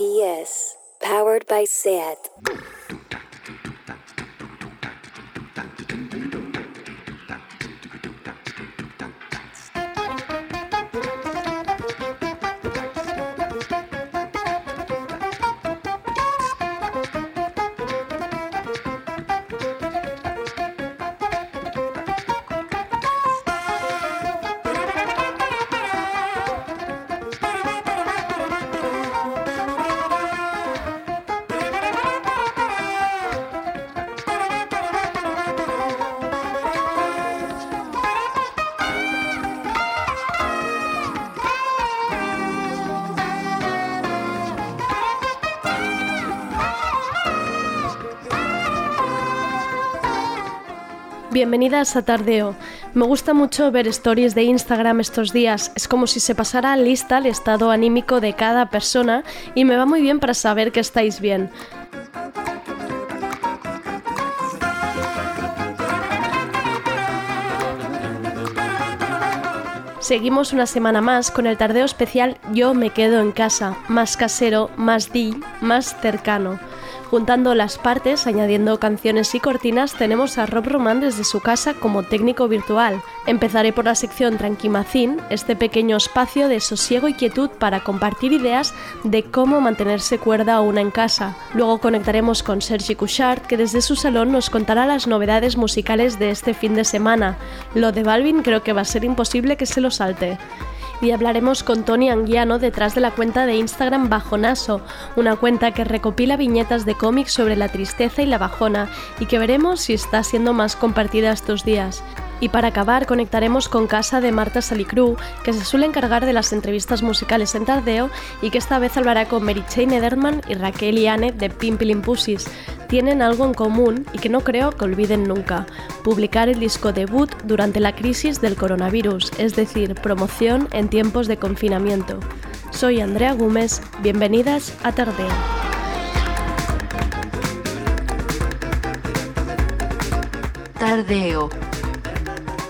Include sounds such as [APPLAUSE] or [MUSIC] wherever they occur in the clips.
PS, powered by SAT. Bienvenidas a Tardeo. Me gusta mucho ver stories de Instagram estos días. Es como si se pasara lista el estado anímico de cada persona y me va muy bien para saber que estáis bien. Seguimos una semana más con el tardeo especial Yo me quedo en casa, más casero, más di, más cercano. Juntando las partes, añadiendo canciones y cortinas, tenemos a Rob Roman desde su casa como técnico virtual. Empezaré por la sección Tranquimacín, este pequeño espacio de sosiego y quietud para compartir ideas de cómo mantenerse cuerda una en casa. Luego conectaremos con Sergi Couchard, que desde su salón nos contará las novedades musicales de este fin de semana. Lo de Balvin creo que va a ser imposible que se lo salte y hablaremos con Tony Anguiano detrás de la cuenta de Instagram Bajonaso, una cuenta que recopila viñetas de cómics sobre la tristeza y la bajona y que veremos si está siendo más compartida estos días. Y para acabar conectaremos con casa de Marta Salicru, que se suele encargar de las entrevistas musicales en Tardeo y que esta vez hablará con Mary Jane Ederman y Raquel Iane de Pimpilin Pussies. Tienen algo en común y que no creo que olviden nunca, publicar el disco debut durante la crisis del coronavirus, es decir, promoción en tiempos de confinamiento. Soy Andrea Gómez, bienvenidas a Tardeo. Tardeo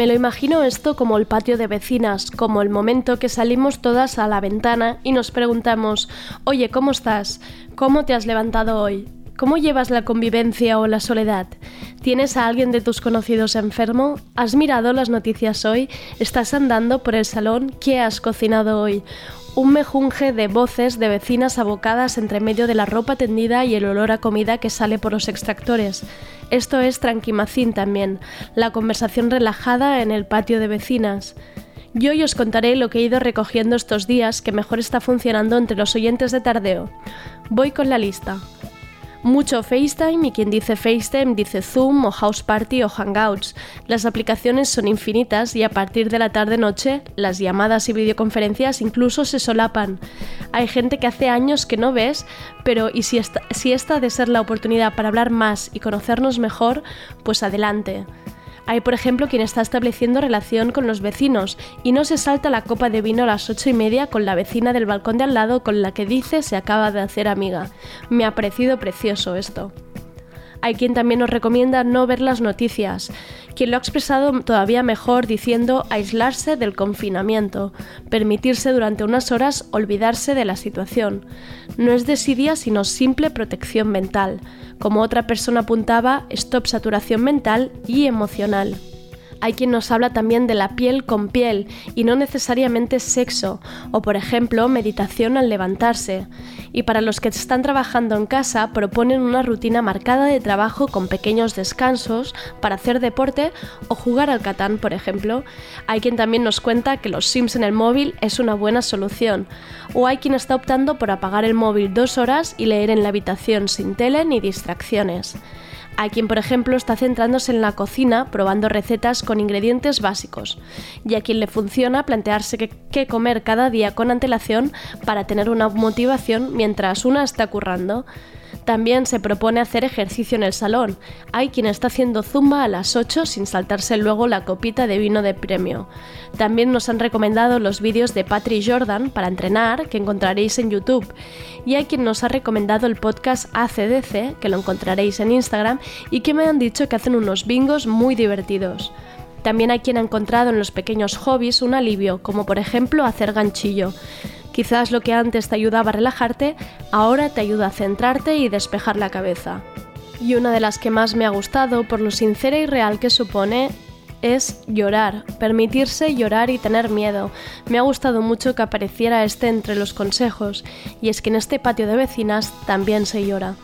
Me lo imagino esto como el patio de vecinas, como el momento que salimos todas a la ventana y nos preguntamos, oye, ¿cómo estás? ¿Cómo te has levantado hoy? ¿Cómo llevas la convivencia o la soledad? ¿Tienes a alguien de tus conocidos enfermo? ¿Has mirado las noticias hoy? ¿Estás andando por el salón? ¿Qué has cocinado hoy? Un mejunje de voces de vecinas abocadas entre medio de la ropa tendida y el olor a comida que sale por los extractores. Esto es Tranquimacín también, la conversación relajada en el patio de vecinas. Yo hoy os contaré lo que he ido recogiendo estos días que mejor está funcionando entre los oyentes de Tardeo. Voy con la lista mucho FaceTime y quien dice FaceTime dice Zoom o House Party o Hangouts. Las aplicaciones son infinitas y a partir de la tarde-noche las llamadas y videoconferencias incluso se solapan. Hay gente que hace años que no ves, pero y si esta, si esta ha de ser la oportunidad para hablar más y conocernos mejor, pues adelante. Hay, por ejemplo, quien está estableciendo relación con los vecinos y no se salta la copa de vino a las ocho y media con la vecina del balcón de al lado con la que dice se acaba de hacer amiga. Me ha parecido precioso esto. Hay quien también nos recomienda no ver las noticias, quien lo ha expresado todavía mejor diciendo aislarse del confinamiento, permitirse durante unas horas olvidarse de la situación. No es desidia sino simple protección mental. Como otra persona apuntaba, stop saturación mental y emocional. Hay quien nos habla también de la piel con piel y no necesariamente sexo, o por ejemplo meditación al levantarse. Y para los que están trabajando en casa proponen una rutina marcada de trabajo con pequeños descansos para hacer deporte o jugar al catán, por ejemplo. Hay quien también nos cuenta que los Sims en el móvil es una buena solución. O hay quien está optando por apagar el móvil dos horas y leer en la habitación sin tele ni distracciones. Hay quien, por ejemplo, está centrándose en la cocina probando recetas con ingredientes básicos, y a quien le funciona plantearse qué comer cada día con antelación para tener una motivación mientras una está currando. También se propone hacer ejercicio en el salón. Hay quien está haciendo zumba a las 8 sin saltarse luego la copita de vino de premio. También nos han recomendado los vídeos de Patrick Jordan para entrenar, que encontraréis en YouTube. Y hay quien nos ha recomendado el podcast ACDC, que lo encontraréis en Instagram, y que me han dicho que hacen unos bingos muy divertidos. También hay quien ha encontrado en los pequeños hobbies un alivio, como por ejemplo hacer ganchillo. Quizás lo que antes te ayudaba a relajarte, ahora te ayuda a centrarte y despejar la cabeza. Y una de las que más me ha gustado, por lo sincera y real que supone, es llorar, permitirse llorar y tener miedo. Me ha gustado mucho que apareciera este entre los consejos, y es que en este patio de vecinas también se llora.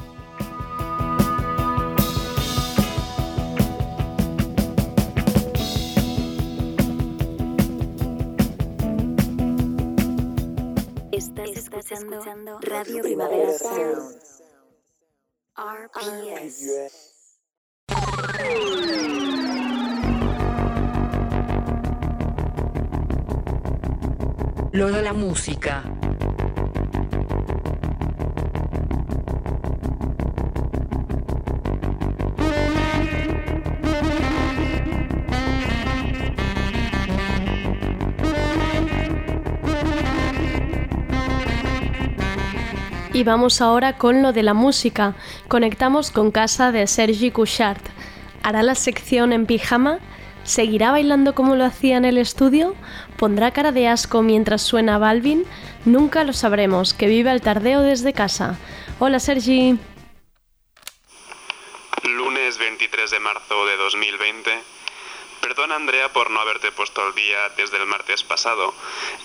Radio Primavera Sound. RPS. Lo de la música. Y vamos ahora con lo de la música. Conectamos con casa de Sergi Couchard. ¿Hará la sección en pijama? ¿Seguirá bailando como lo hacía en el estudio? ¿Pondrá cara de asco mientras suena Balvin? Nunca lo sabremos, que vive el tardeo desde casa. Hola Sergi. Lunes 23 de marzo de 2020 Perdona Andrea por no haberte puesto al día desde el martes pasado.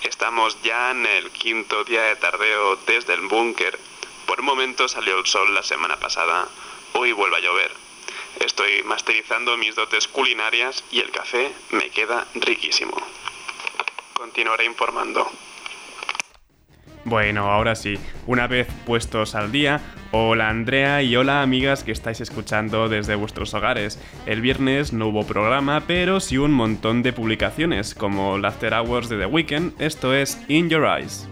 Estamos ya en el quinto día de tardeo desde el búnker. Por un momento salió el sol la semana pasada. Hoy vuelve a llover. Estoy masterizando mis dotes culinarias y el café me queda riquísimo. Continuaré informando. Bueno, ahora sí, una vez puestos al día, hola Andrea y hola amigas que estáis escuchando desde vuestros hogares. El viernes no hubo programa, pero sí un montón de publicaciones, como el Hours de The Weeknd, esto es In Your Eyes.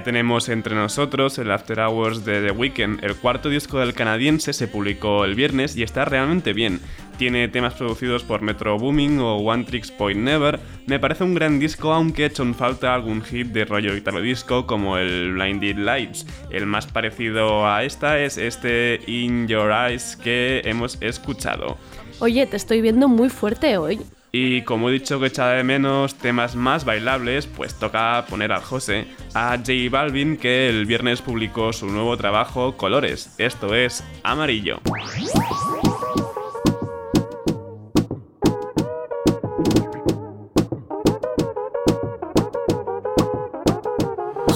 Ya tenemos entre nosotros el After Hours de The Weeknd. El cuarto disco del canadiense se publicó el viernes y está realmente bien. Tiene temas producidos por Metro Booming o One Tricks Point Never. Me parece un gran disco, aunque he hecho en falta algún hit de rollo italo disco como el Blinded Lights. El más parecido a esta es este In Your Eyes que hemos escuchado. Oye, te estoy viendo muy fuerte hoy. Y como he dicho que echaba de menos temas más bailables, pues toca poner al José, a J Balvin, que el viernes publicó su nuevo trabajo Colores, esto es Amarillo.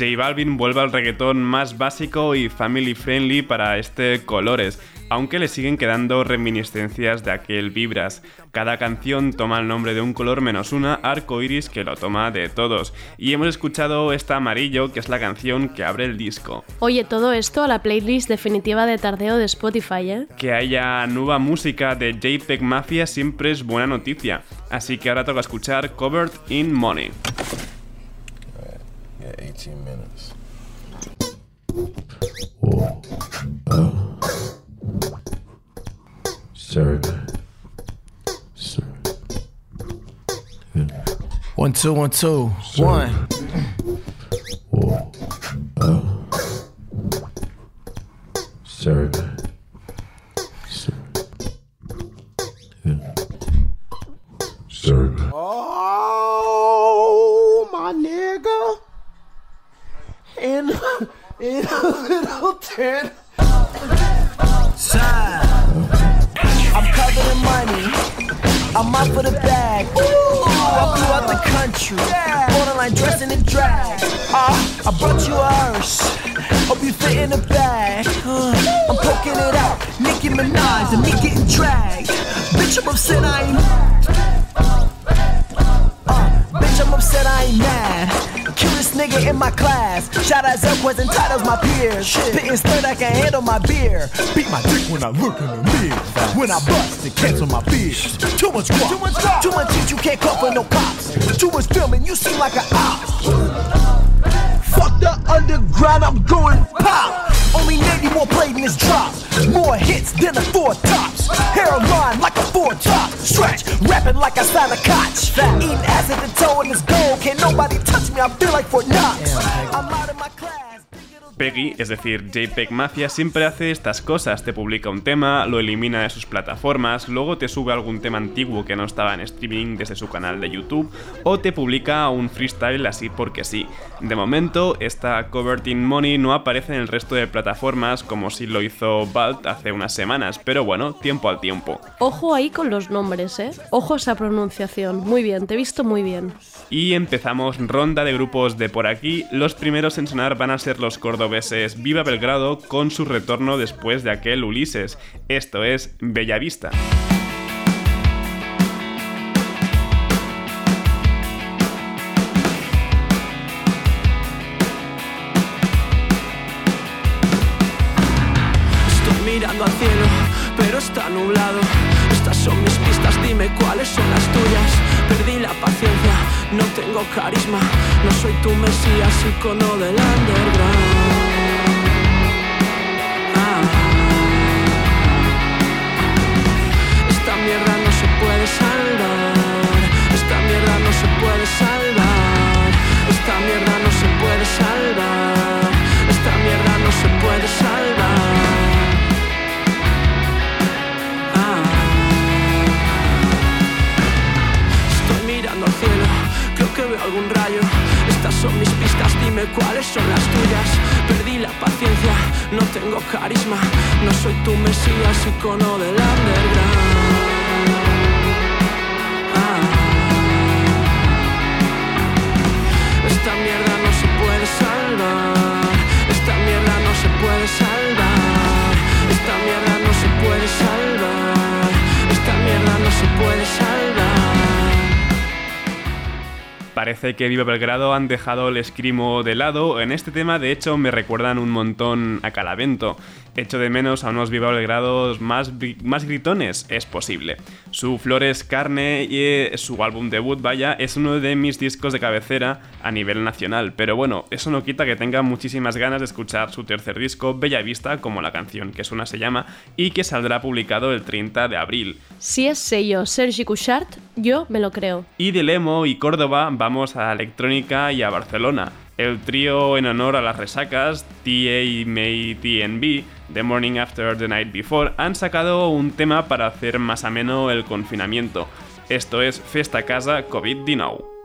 J Balvin vuelve al reggaetón más básico y family friendly para este Colores, aunque le siguen quedando reminiscencias de aquel Vibras. Cada canción toma el nombre de un color menos una, arco iris que lo toma de todos. Y hemos escuchado esta amarillo, que es la canción que abre el disco. Oye, todo esto a la playlist definitiva de tardeo de Spotify, ¿eh? Que haya nueva música de JPEG Mafia siempre es buena noticia, así que ahora toca escuchar Covered in Money. Yeah, 18 minutes. Serve. Serve. One, two, one, two, one. My dick when I look in the mirror. When I bust, it cancel my fears. Too much guap. Too much guap. Too much heat, you can't call for no cops. Too much filming, you seem like a op. Fuck the underground, I'm going pop. Only 90 more played in this drop. More hits than the four tops. Hairline like a four top. Stretch, rapping like I signed a cotch. Eating acid and toe in this Peggy, es decir, JPEG Mafia, siempre hace estas cosas. Te publica un tema, lo elimina de sus plataformas, luego te sube algún tema antiguo que no estaba en streaming desde su canal de YouTube, o te publica un freestyle así porque sí. De momento, esta Covered in Money no aparece en el resto de plataformas como si lo hizo Balt hace unas semanas, pero bueno, tiempo al tiempo. Ojo ahí con los nombres, ¿eh? Ojo esa pronunciación. Muy bien, te he visto muy bien. Y empezamos ronda de grupos de por aquí. Los primeros en sonar van a ser los Viva Belgrado con su retorno después de aquel Ulises. Esto es Bellavista. Al cielo, pero está nublado. Estas son mis pistas, dime cuáles son las tuyas. Perdí la paciencia, no tengo carisma. No soy tu mesías, icono del underground. Salvar. Esta mierda no se puede salvar. Esta mierda no se puede salvar. Esta mierda no se puede salvar. Ah. Estoy mirando al cielo, creo que veo algún rayo. Estas son mis pistas, dime cuáles son las tuyas. Perdí la paciencia, no tengo carisma. No soy tu mesías, icono del underground. Esta mierda no se puede salvar. Esta mierda no se puede salvar. Esta mierda no se puede salvar. Parece que Viva Belgrado han dejado el escrimo de lado. En este tema, de hecho, me recuerdan un montón a Calavento. Echo de menos a unos Viva Belgrados más, más gritones, es posible. Su Flores Carne y eh, su álbum debut, vaya, es uno de mis discos de cabecera a nivel nacional. Pero bueno, eso no quita que tenga muchísimas ganas de escuchar su tercer disco, Bella Vista, como la canción que suena se llama, y que saldrá publicado el 30 de abril. Si es sello Sergi Couchard, yo me lo creo. Y de Lemo y Córdoba vamos a electrónica y a Barcelona. El trío en honor a las resacas, TA May TNB, The Morning After the Night Before, han sacado un tema para hacer más ameno el confinamiento. Esto es Festa Casa COVID-19.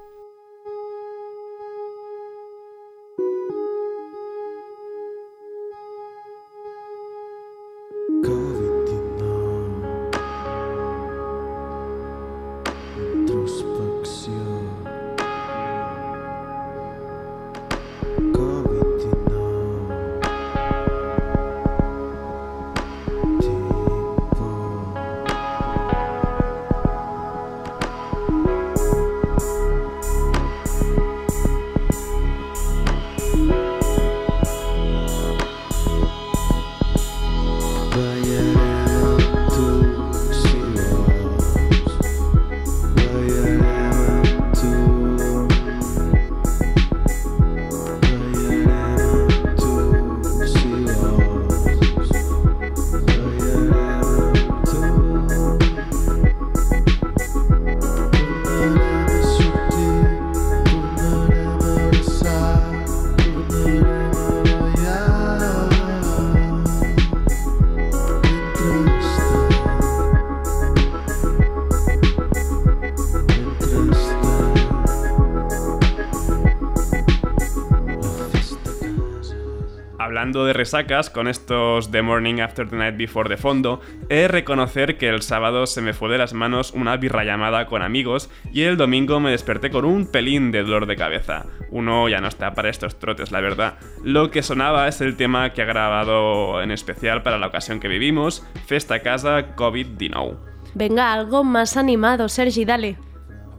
De resacas con estos The Morning After the Night Before de fondo, he de reconocer que el sábado se me fue de las manos una birra llamada con amigos y el domingo me desperté con un pelín de dolor de cabeza. Uno ya no está para estos trotes, la verdad. Lo que sonaba es el tema que ha grabado en especial para la ocasión que vivimos, Festa Casa COVID-19. Venga, algo más animado, Sergi, dale.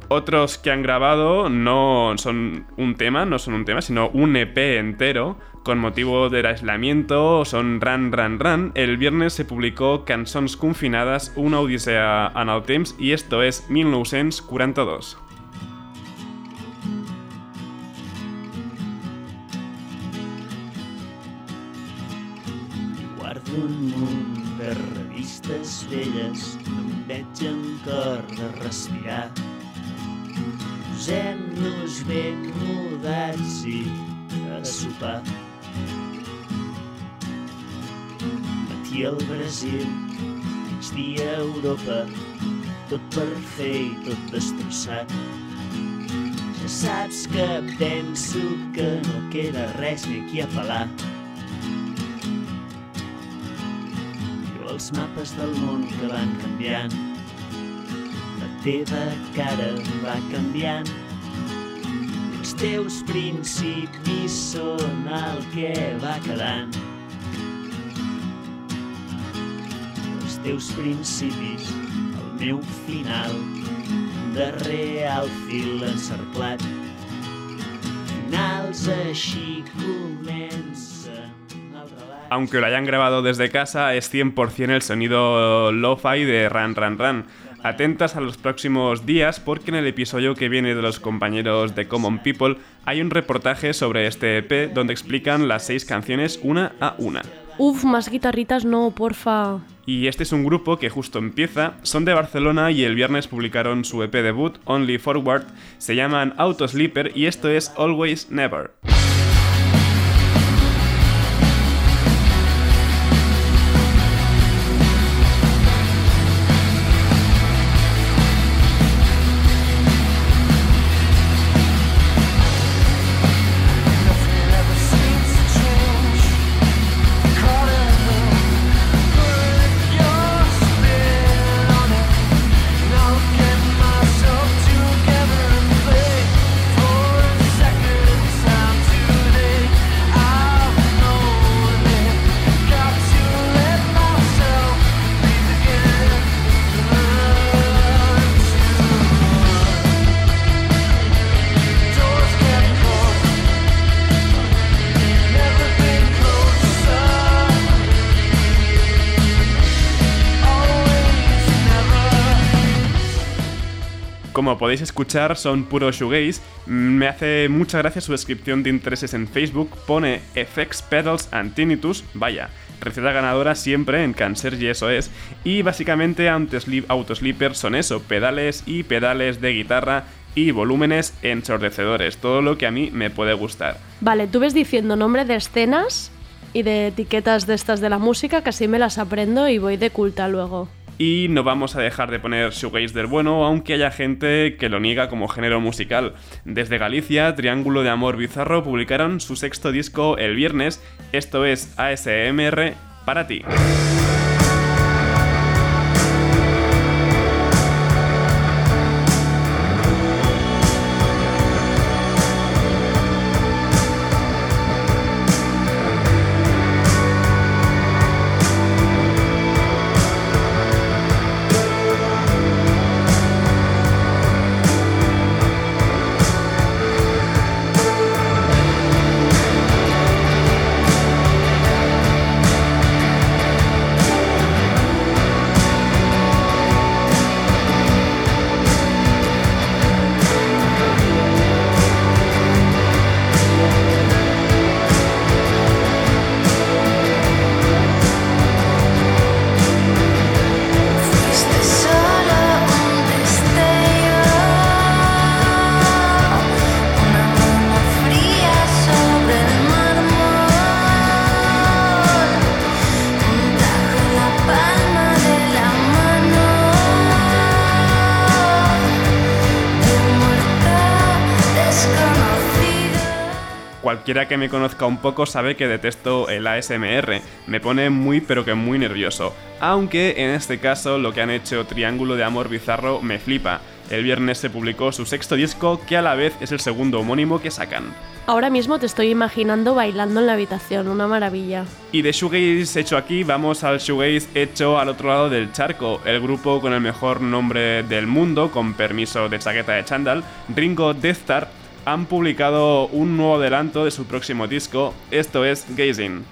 Otros que han grabado no son un tema, no son un tema, sino un EP entero con motivo del aislamiento, son Run Run Run. El viernes se publicó Cançons confinadas, una odisea en el temps, i esto és 1942. Guardo un munt de no em veig en de. Posem-nos ben mudats i a sopar. Matí al Brasil, migdia a Europa, tot per fer i tot destrossat. Ja saps que penso que no queda res ni aquí a pelar. Jo els mapes del món que van canviant, teva cara va canviant, els teus principis són el que va quedant. teus principis, el meu final, de real fil encerclat. Finals així relat. Aunque lo hayan grabado desde casa, es 100% el sonido lo-fi de Run Run Run. Atentas a los próximos días porque en el episodio que viene de los compañeros de Common People hay un reportaje sobre este EP donde explican las seis canciones una a una. Uf, más guitarritas no, porfa. Y este es un grupo que justo empieza, son de Barcelona y el viernes publicaron su EP debut, Only Forward, se llaman Auto Sleeper y esto es Always Never. Como podéis escuchar, son puro shoegaze. Me hace mucha gracia su descripción de intereses en Facebook. Pone Effects, Pedals and Tinnitus. Vaya, receta ganadora siempre en Cancer y eso es. Y básicamente Autosleeper son eso, pedales y pedales de guitarra y volúmenes ensordecedores, todo lo que a mí me puede gustar. Vale, tú ves diciendo nombre de escenas y de etiquetas de estas de la música, que así me las aprendo y voy de culta luego. Y no vamos a dejar de poner shoegaze del bueno, aunque haya gente que lo niega como género musical. Desde Galicia, Triángulo de Amor Bizarro publicaron su sexto disco el viernes, esto es ASMR para ti. Cualquiera que me conozca un poco sabe que detesto el ASMR, me pone muy pero que muy nervioso. Aunque en este caso lo que han hecho Triángulo de Amor Bizarro me flipa. El viernes se publicó su sexto disco que a la vez es el segundo homónimo que sacan. Ahora mismo te estoy imaginando bailando en la habitación, una maravilla. Y de shoegaze hecho aquí vamos al shoegaze hecho al otro lado del charco, el grupo con el mejor nombre del mundo, con permiso de chaqueta de chándal, Ringo Death Star, han publicado un nuevo adelanto de su próximo disco, esto es Gazing.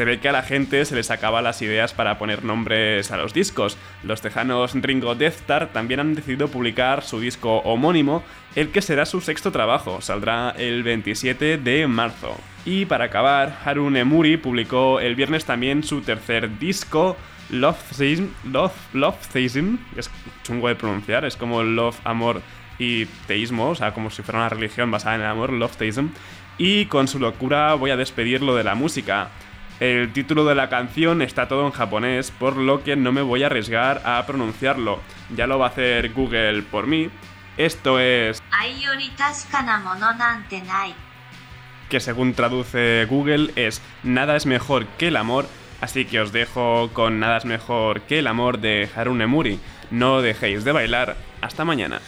Se ve que a la gente se les acaba las ideas para poner nombres a los discos. Los tejanos Ringo Death Star también han decidido publicar su disco homónimo, el que será su sexto trabajo, saldrá el 27 de marzo. Y para acabar, Haru Nemuri publicó el viernes también su tercer disco, Love Theism, Love, Love Theism, es chungo de pronunciar, es como Love, Amor y Teísmo, o sea, como si fuera una religión basada en el amor, Love Theism. Y con su locura voy a despedirlo de la música. El título de la canción está todo en japonés, por lo que no me voy a arriesgar a pronunciarlo. Ya lo va a hacer Google por mí. Esto es... Que según traduce Google es Nada es mejor que el amor, así que os dejo con Nada es mejor que el amor de Harune Muri. No dejéis de bailar hasta mañana.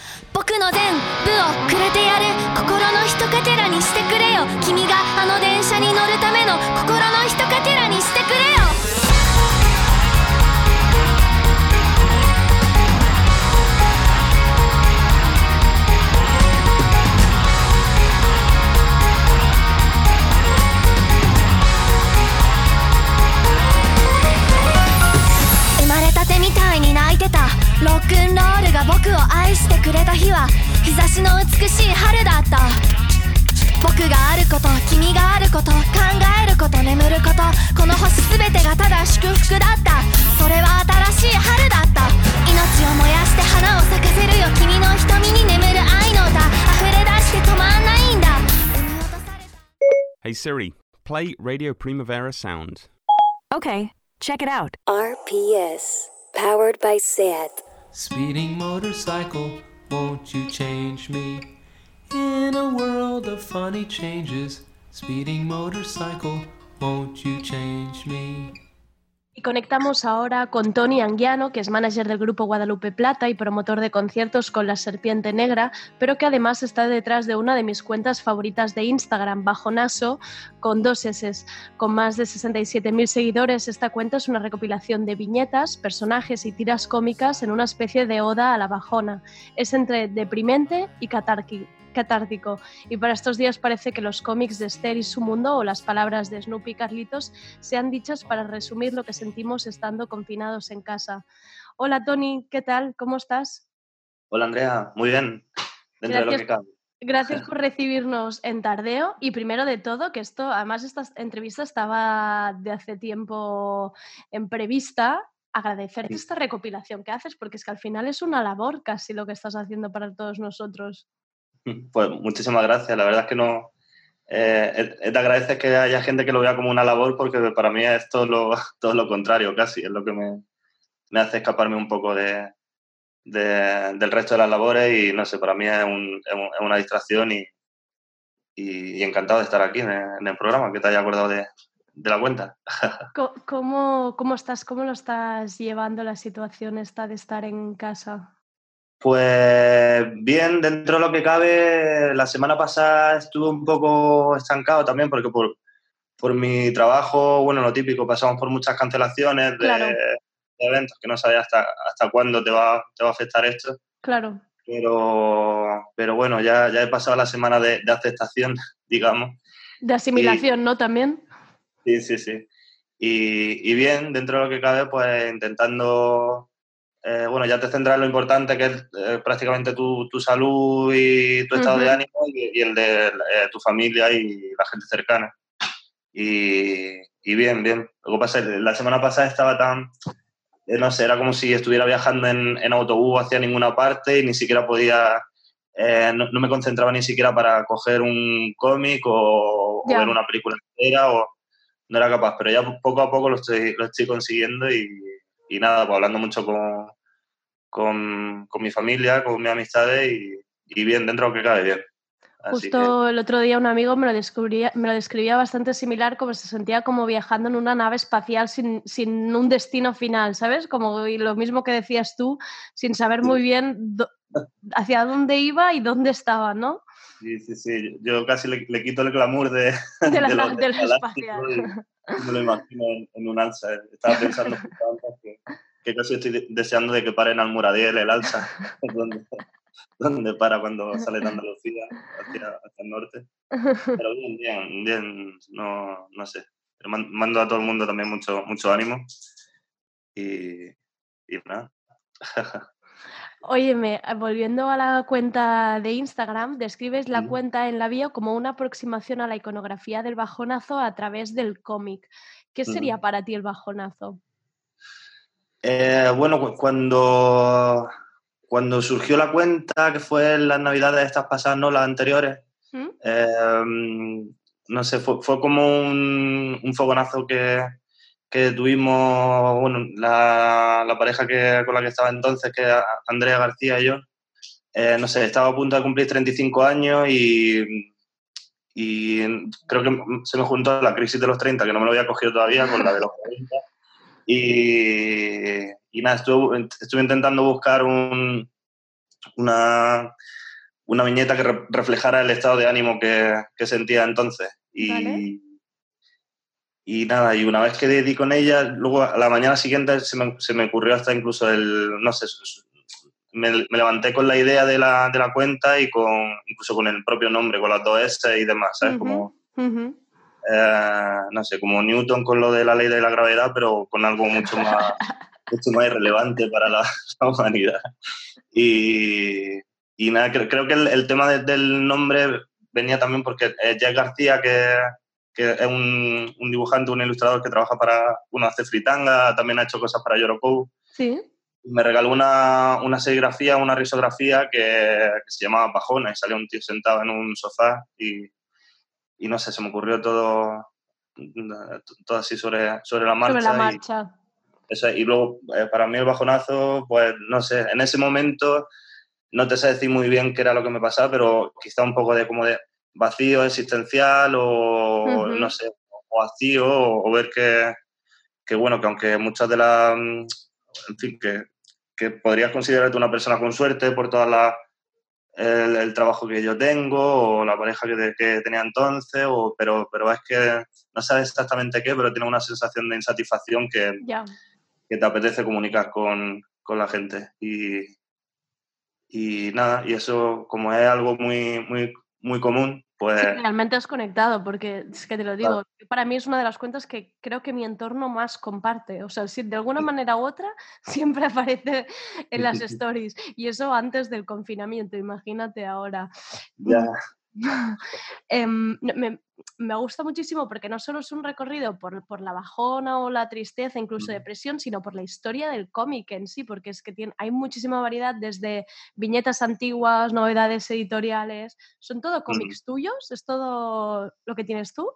愛してくれた日は日差しの美しい春だった僕があること君があること考えること眠ることこの星全てがただ祝福だったそれは新しい春だった命を燃やして花を咲かせるよ君の瞳に眠る愛の歌溢れ出して止まんないんだ Hey Siri, play Radio Primavera Sound. Okay, check it out. RPS, powered by SAT. Speeding motorcycle, won't you change me? In a world of funny changes, speeding motorcycle, won't you change me? Y conectamos ahora con Tony Anguiano, que es manager del grupo Guadalupe Plata y promotor de conciertos con La Serpiente Negra, pero que además está detrás de una de mis cuentas favoritas de Instagram, Bajo Naso, con dos S. Con más de 67.000 seguidores, esta cuenta es una recopilación de viñetas, personajes y tiras cómicas en una especie de oda a la bajona. Es entre deprimente y catárquico catártico. Y para estos días parece que los cómics de Esther y su mundo o las palabras de Snoopy y Carlitos sean dichas para resumir lo que sentimos estando confinados en casa. Hola Tony, ¿qué tal? ¿Cómo estás? Hola Andrea, muy bien, dentro de lo que cabe. Gracias por recibirnos en Tardeo y primero de todo que esto, además esta entrevista estaba de hace tiempo en prevista, agradecerte esta recopilación que haces porque es que al final es una labor casi lo que estás haciendo para todos nosotros. Pues muchísimas gracias. La verdad es que no. Eh, te agradece que haya gente que lo vea como una labor porque para mí es todo lo, [LAUGHS] todo lo contrario, casi. Es lo que me, me hace escaparme un poco de, de, del resto de las labores y no sé, para mí es, un, es una distracción y, y, y, encantado de estar aquí en el, en el programa, que te haya acordado de, de la cuenta. [LAUGHS] ¿Cómo, ¿Cómo estás? ¿Cómo lo estás llevando la situación esta de estar en casa? Pues bien, dentro de lo que cabe, la semana pasada estuve un poco estancado también porque por, por mi trabajo, bueno, lo típico, pasamos por muchas cancelaciones de, Claro. Eventos que no sabía hasta, hasta cuándo te va, te va a afectar esto. Claro. Pero, pero bueno, ya, ya he pasado la semana de, de aceptación, [LAUGHS] digamos. De asimilación, ¿no? También. Sí, sí, sí. Y, y bien, dentro de lo que cabe, pues intentando, eh, bueno, ya te centras en lo importante que es eh, prácticamente tu, tu salud y tu estado de ánimo y, y el de eh, tu familia y la gente cercana. Y, y bien, bien. Lo que pasa es que la semana pasada estaba tan, no sé, era como si estuviera viajando en, en autobús hacia ninguna parte y ni siquiera podía, eh, no, no me concentraba ni siquiera para coger un cómic o, ver una película entera o no era capaz, pero ya poco a poco lo estoy, lo estoy consiguiendo y, y nada, pues hablando mucho con, con, con mi familia, con mis amistades y, y bien, dentro que cabe, bien. Así que- Justo el otro día un amigo me lo, descubría, me lo describía bastante similar, como se sentía como viajando en una nave espacial sin, sin un destino final, ¿sabes? Como y lo mismo que decías tú, sin saber muy bien do- hacia dónde iba y dónde estaba, ¿no? Sí, sí, sí. Yo casi le, le quito el glamour de, [LAUGHS] De la, de lo- de galáctico espacial. y me lo imagino en, en un alza. Estaba pensando [LAUGHS] justo que, que casi estoy de- deseando de que pare en Almuradiel el alza, [LAUGHS] [LAUGHS] donde, para cuando sale de Andalucía hacia, hacia el norte. Pero [LAUGHS] bien, bien, bien, no, no sé. Mando a todo el mundo también mucho, mucho ánimo y, y nada. Óyeme, eh, volviendo a la cuenta de Instagram, describes la cuenta en la bio como una aproximación a la iconografía del bajonazo a través del cómic. ¿Qué sería para ti el bajonazo? Eh, bueno, cu- cuando, cuando surgió la cuenta, que fue en las navidades estas pasadas, no las anteriores, ¿Mm? eh, no sé, fue, fue como un, un fogonazo que, que tuvimos, bueno, la, la pareja que, con la que estaba entonces, que Andrea García y yo, eh, no sé, estaba a punto de cumplir 35 años y, y creo que se me juntó la crisis de los 30, que no me lo había cogido todavía, con la de los 40. Y, y nada, estuve, estuve intentando buscar un, una, una viñeta que re- reflejara el estado de ánimo que, que sentía entonces. Y, Vale. y nada, y una vez que di con ella, luego a la mañana siguiente se me, se me ocurrió hasta incluso el, no sé, me, me levanté con la idea de la, de la cuenta y con incluso con el propio nombre, con las dos S y demás, ¿sabes? Como, Ujú. Eh, no sé, como Newton con lo de la ley de la gravedad, pero con algo mucho más, [LAUGHS] mucho más irrelevante para la, [LAUGHS] la humanidad. Y, y nada, creo, creo que el, el tema de- del nombre venía también porque eh, Jack García, que, que es un, un dibujante, un ilustrador que trabaja para, uno hace fritanga, también ha hecho cosas para Yorokou, Sí. me regaló una, una serigrafía, una risografía que, que se llamaba Pajona y salía un tío sentado en un sofá y, y no sé, se me ocurrió todo, todo así sobre, sobre la marcha. Sobre la y- eso luego, eh, para mí el bajonazo, pues no sé, en ese momento no te sé decir muy bien qué era lo que me pasaba, pero quizá un poco de como de vacío existencial o no sé, o vacío, o, o ver que, que, bueno, que aunque muchas de las, mm, en fin, que, que podrías considerarte una persona con suerte por toda la el, el trabajo que yo tengo o la pareja que, te- que tenía entonces, o, pero, pero es que no sabes exactamente qué, pero tienes una sensación de insatisfacción que, que te apetece comunicar con, con la gente. Y, y nada, y eso como es algo muy, muy, muy común, pues Sí, realmente has conectado, porque es que te lo digo, para mí es una de las cuentas que creo que mi entorno más comparte. O sea, si de alguna manera u otra [LAUGHS] siempre aparece en las stories. Y eso antes del confinamiento, imagínate ahora. ya, [LAUGHS] Em, me, me gusta muchísimo porque no solo es un recorrido por, por la bajona o la tristeza, incluso depresión, sino por la historia del cómic en sí, porque es que tiene, hay muchísima variedad desde viñetas antiguas, novedades editoriales. ¿Son todo cómics tuyos? ¿Es todo lo que tienes tú?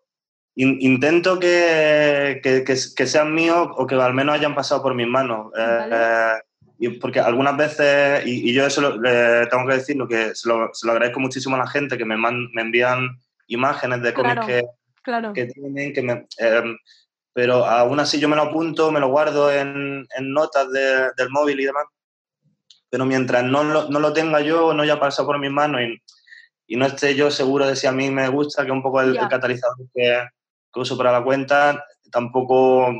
In- intento que, que, que- que sean míos o que al menos hayan pasado por mis manos. Eh, eh, porque algunas veces, y, y yo eso lo- le tengo que decirlo, que se lo, se lo agradezco muchísimo a la gente que me, man- me envían imágenes de cómics Claro, que, claro. que tienen, que me, em, pero aún así yo me lo apunto, me lo guardo en, en notas de- del móvil y demás. Pero mientras no lo, no lo tenga yo, no haya pasado por mis manos y, y no esté yo seguro de si a mí me gusta, que es un poco el, el catalizador que, que uso para la cuenta, tampoco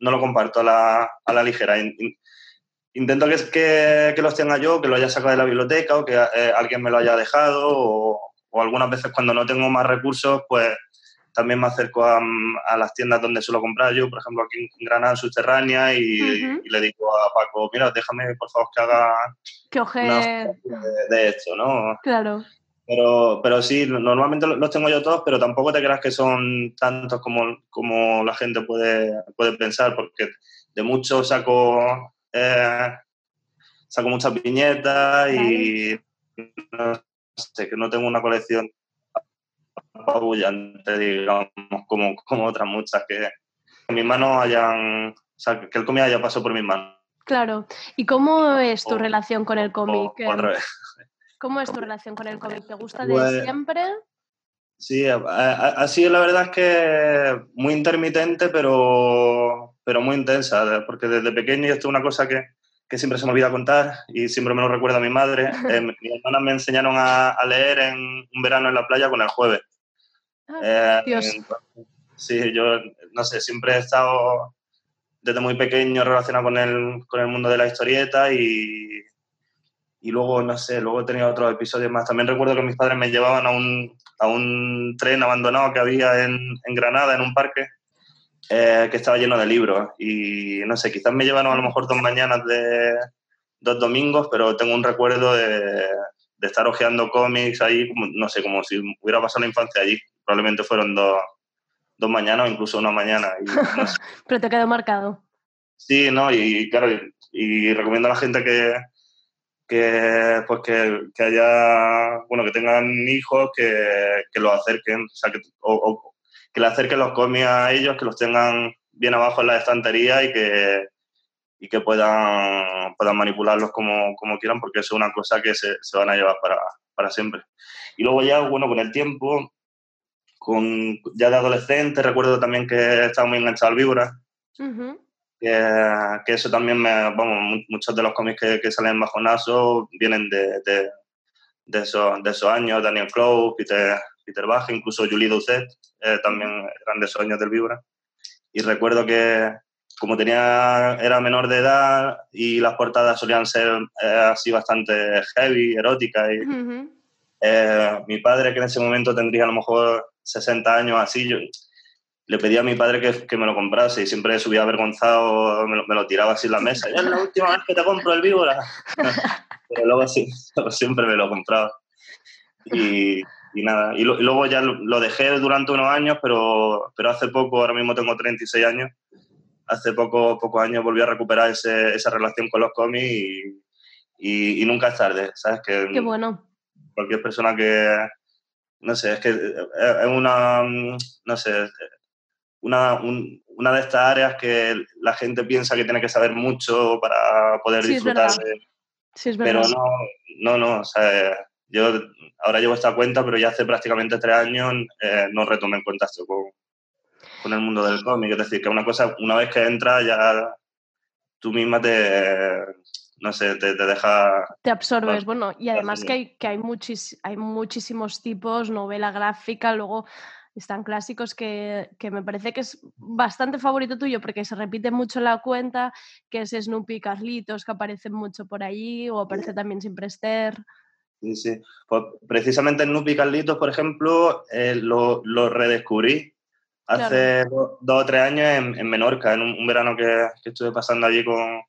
no lo comparto a la, a la ligera. In- Intento que, que, que los tenga yo, que lo haya sacado de la biblioteca o que eh, alguien me lo haya dejado o, o algunas veces cuando no tengo más recursos, pues también me acerco a, a las tiendas donde suelo comprar yo, por ejemplo aquí en Granada, en Subterránea, y, le digo a Paco, mira, déjame por favor que haga Que una de, de esto, ¿no? Claro. Pero, pero sí, normalmente lo- los tengo yo todos, pero tampoco te creas que son tantos como, como la gente puede, puede pensar, porque de muchos saco, eh, saco muchas viñetas y no sé, que no tengo una colección apabullante, digamos, como, como otras muchas, que mis manos hayan, o sea, que el cómic haya pasado por mis manos. Claro. ¿Y cómo es tu O- relación con el cómic? o al revés. [LAUGHS] ¿Cómo es tu relación con el cómic? ¿Te gusta de Pues- siempre? Sí, ha, ha- ha sido la verdad es que muy intermitente, pero, pero muy intensa, porque desde pequeño esto es una cosa que, que siempre se me olvida contar y siempre me lo recuerda mi madre. [LAUGHS] Eh, mi- mis hermanas me enseñaron a, a leer en un verano en la playa con el jueves. Eh, Dios. entonces, sí, yo no sé, siempre he estado desde muy pequeño relacionado con el, con el mundo de la historieta y, y luego, no sé, luego he tenido otros episodios más. También recuerdo que mis padres me llevaban a un, a un tren abandonado que había en, en Granada, en un parque, eh, que estaba lleno de libros. Y no sé, quizás me llevaron a lo mejor dos mañanas de dos domingos, pero tengo un recuerdo de, de estar hojeando cómics ahí, como- no sé, como si hubiera pasado la infancia allí. Probablemente fueron dos, dos mañanas o incluso una mañana. Y, no sé, [LAUGHS] Pero te quedó marcado. Sí, ¿no? Y, claro, y, y recomiendo a la gente que, que pues que, que haya, bueno, que tengan hijos, que, que los acerquen, o sea, que, o, o que le acerquen los cómics a ellos, que los tengan bien abajo en la estantería y que, y que puedan, puedan manipularlos como, como quieran, porque eso es una cosa que se, se van a llevar para, para siempre. Y luego ya, bueno, con el tiempo, con, ya de adolescente, recuerdo también que estaba muy enganchado al Víbora, Ujú. que, que eso también me, vamos, mu- muchos de los cómics que, que salen bajo Naso vienen de, de, de esos, de esos años, Daniel Close, Peter, Peter Bach, incluso Julie Doucet, eh, también eran de esos años del Vibra. Y recuerdo que como tenía, era menor de edad y las portadas solían ser eh, así bastante heavy, eróticas, y, Ujú. eh, mi padre, que en ese momento tendría a lo mejor 60 años así, yo le pedí a mi padre que, que me lo comprase y siempre subía avergonzado, me lo, me lo tiraba así en la mesa. Ya es la última vez que te compro el víbora. [LAUGHS] pero luego sí, [LAUGHS] siempre me lo compraba. Y, y nada, y, lo- y luego ya lo, lo dejé durante unos años, pero, pero hace poco, ahora mismo tengo 36 años, hace poco, pocos años volví a recuperar ese- esa relación con los cómics y, y- y nunca es tarde, ¿sabes? Que Qué bueno. cualquier persona que, no sé, es que es es una, mm, no sé, una, un- una de estas áreas que la gente piensa que tiene que saber mucho para poder Sí, es disfrutar verdad. de, Sí, es pero verdad. no, no, no, o sea, yo ahora llevo esta cuenta, pero ya hace prácticamente tres años eh, no retomé el contacto con, con el mundo del cómic. Es decir, que una cosa, una vez que entras, ya tú misma te, no sé, te, te deja... Te absorbes, Bueno, bueno, y además que hay, que hay, muchis- hay muchísimos tipos, novela gráfica, luego están clásicos que, que me parece que es bastante favorito tuyo porque se repite mucho en la cuenta, que es Snoopy y Carlitos, que aparecen mucho por allí, o aparece también siempre Esther. Sí, sí. Pues precisamente Snoopy y Carlitos, por ejemplo, eh, lo, lo redescubrí hace do- dos o tres años en, en Menorca, en un, un verano que, que estuve pasando allí con,